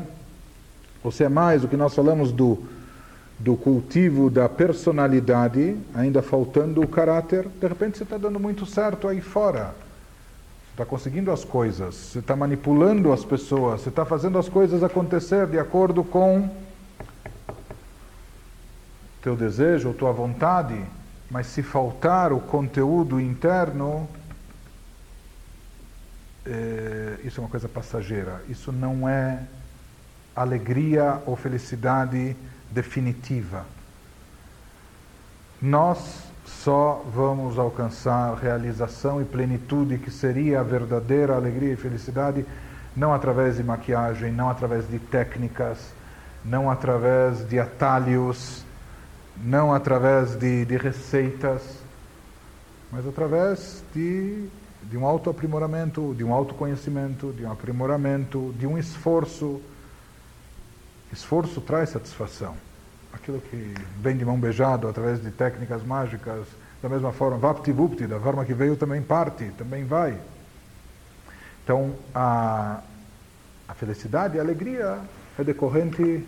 ou se é mais o que nós falamos do, do cultivo da personalidade, ainda faltando o caráter, de repente você está dando muito certo aí fora. Você está conseguindo as coisas, você está manipulando as pessoas, você está fazendo as coisas acontecer de acordo com teu desejo ou tua vontade, mas se faltar o conteúdo interno, é, isso é uma coisa passageira. Isso não é alegria ou felicidade definitiva. Nós só vamos alcançar realização e plenitude, que seria a verdadeira alegria e felicidade, não através de maquiagem, não através de técnicas, não através de atalhos, não através de, de receitas, mas através de, de um autoaprimoramento, de um autoconhecimento, de um aprimoramento, de um esforço Esforço traz satisfação. Aquilo que vem de mão beijado através de técnicas mágicas, da mesma forma, vapti vupti, da forma que veio também parte, também vai. Então, a, a felicidade, a alegria é decorrente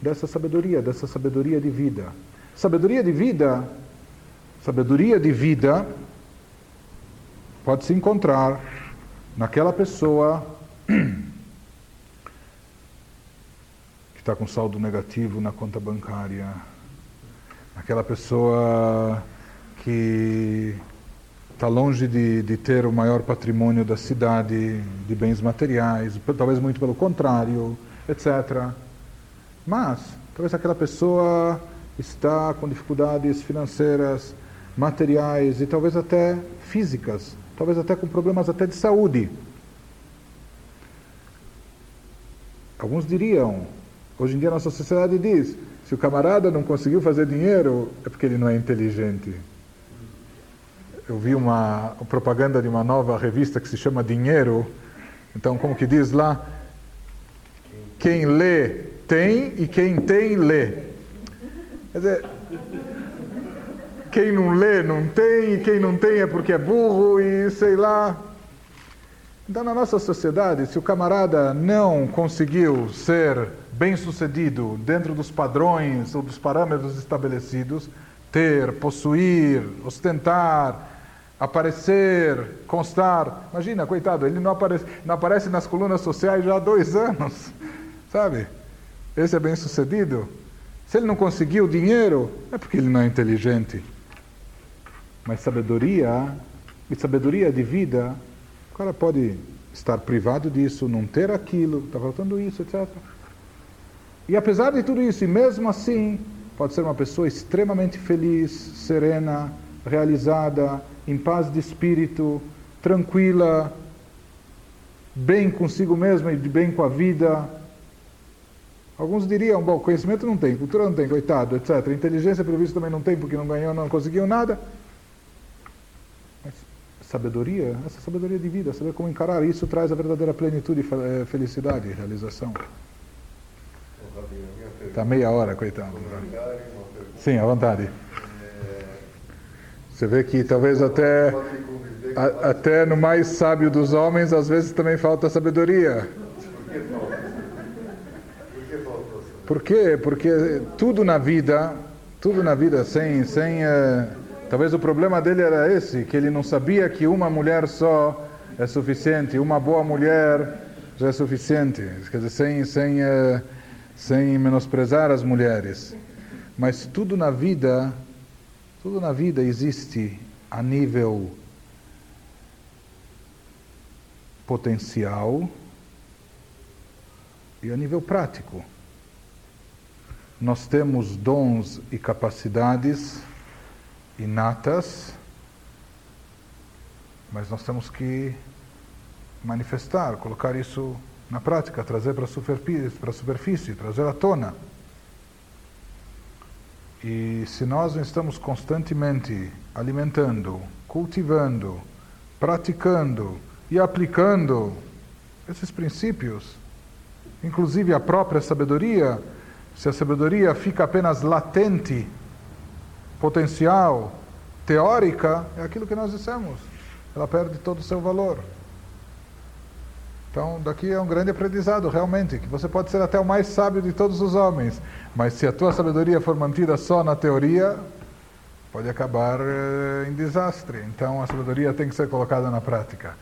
dessa sabedoria, dessa sabedoria de vida. Sabedoria de vida, sabedoria de vida pode se encontrar naquela pessoa que está com saldo negativo na conta bancária, aquela pessoa que está longe de, de ter o maior patrimônio da cidade, de bens materiais, talvez muito pelo contrário, etc. Mas, talvez aquela pessoa está com dificuldades financeiras, materiais e talvez até físicas, talvez até com problemas até de saúde. Alguns diriam, Hoje em dia a nossa sociedade diz, se o camarada não conseguiu fazer dinheiro, é porque ele não é inteligente. Eu vi uma propaganda de uma nova revista que se chama Dinheiro. Então, como que diz lá? Quem lê tem e quem tem lê. Quer dizer, quem não lê não tem, e quem não tem é porque é burro e sei lá. Então, na nossa sociedade, se o camarada não conseguiu ser bem-sucedido dentro dos padrões ou dos parâmetros estabelecidos, ter, possuir, ostentar, aparecer, constar. Imagina, coitado, ele não aparece, não aparece nas colunas sociais já há dois anos, sabe? esse é bem sucedido. Se ele não conseguiu dinheiro, é porque ele não é inteligente. Mas sabedoria, e sabedoria de vida, o cara pode estar privado disso, não ter aquilo, está faltando isso, etc. E apesar de tudo isso, e mesmo assim, pode ser uma pessoa extremamente feliz, serena, realizada, em paz de espírito, tranquila, bem consigo mesma e bem com a vida. Alguns diriam, bom, conhecimento não tem, cultura não tem, coitado, etc. Inteligência, pelo visto, também não tem, porque não ganhou, não conseguiu nada. Mas sabedoria, essa sabedoria de vida, saber como encarar, isso traz a verdadeira plenitude, eh, felicidade, realização. Está meia hora, coitado. Sim, à vontade. Você vê que talvez até, a, até no mais sábio dos homens, às vezes também falta sabedoria. Por quê? Porque tudo na vida, tudo na vida sem, sem uh, talvez o problema dele era esse, que ele não sabia que uma mulher só é suficiente, uma boa mulher já é suficiente, quer dizer, sem, sem, uh, sem menosprezar as mulheres. Mas tudo na vida tudo na vida existe a nível potencial e a nível prático. Nós temos dons e capacidades inatas, mas nós temos que manifestar, colocar isso na prática, trazer para a superfície, superfície trazer à tona. E se nós não estamos constantemente alimentando, cultivando, praticando e aplicando esses princípios, inclusive a própria sabedoria, se a sabedoria fica apenas latente, potencial, teórica, é aquilo que nós dissemos, ela perde todo o seu valor. Então, daqui é um grande aprendizado, realmente, que você pode ser até o mais sábio de todos os homens, mas se a tua sabedoria for mantida só na teoria, pode acabar eh, em desastre. Então, a sabedoria tem que ser colocada na prática.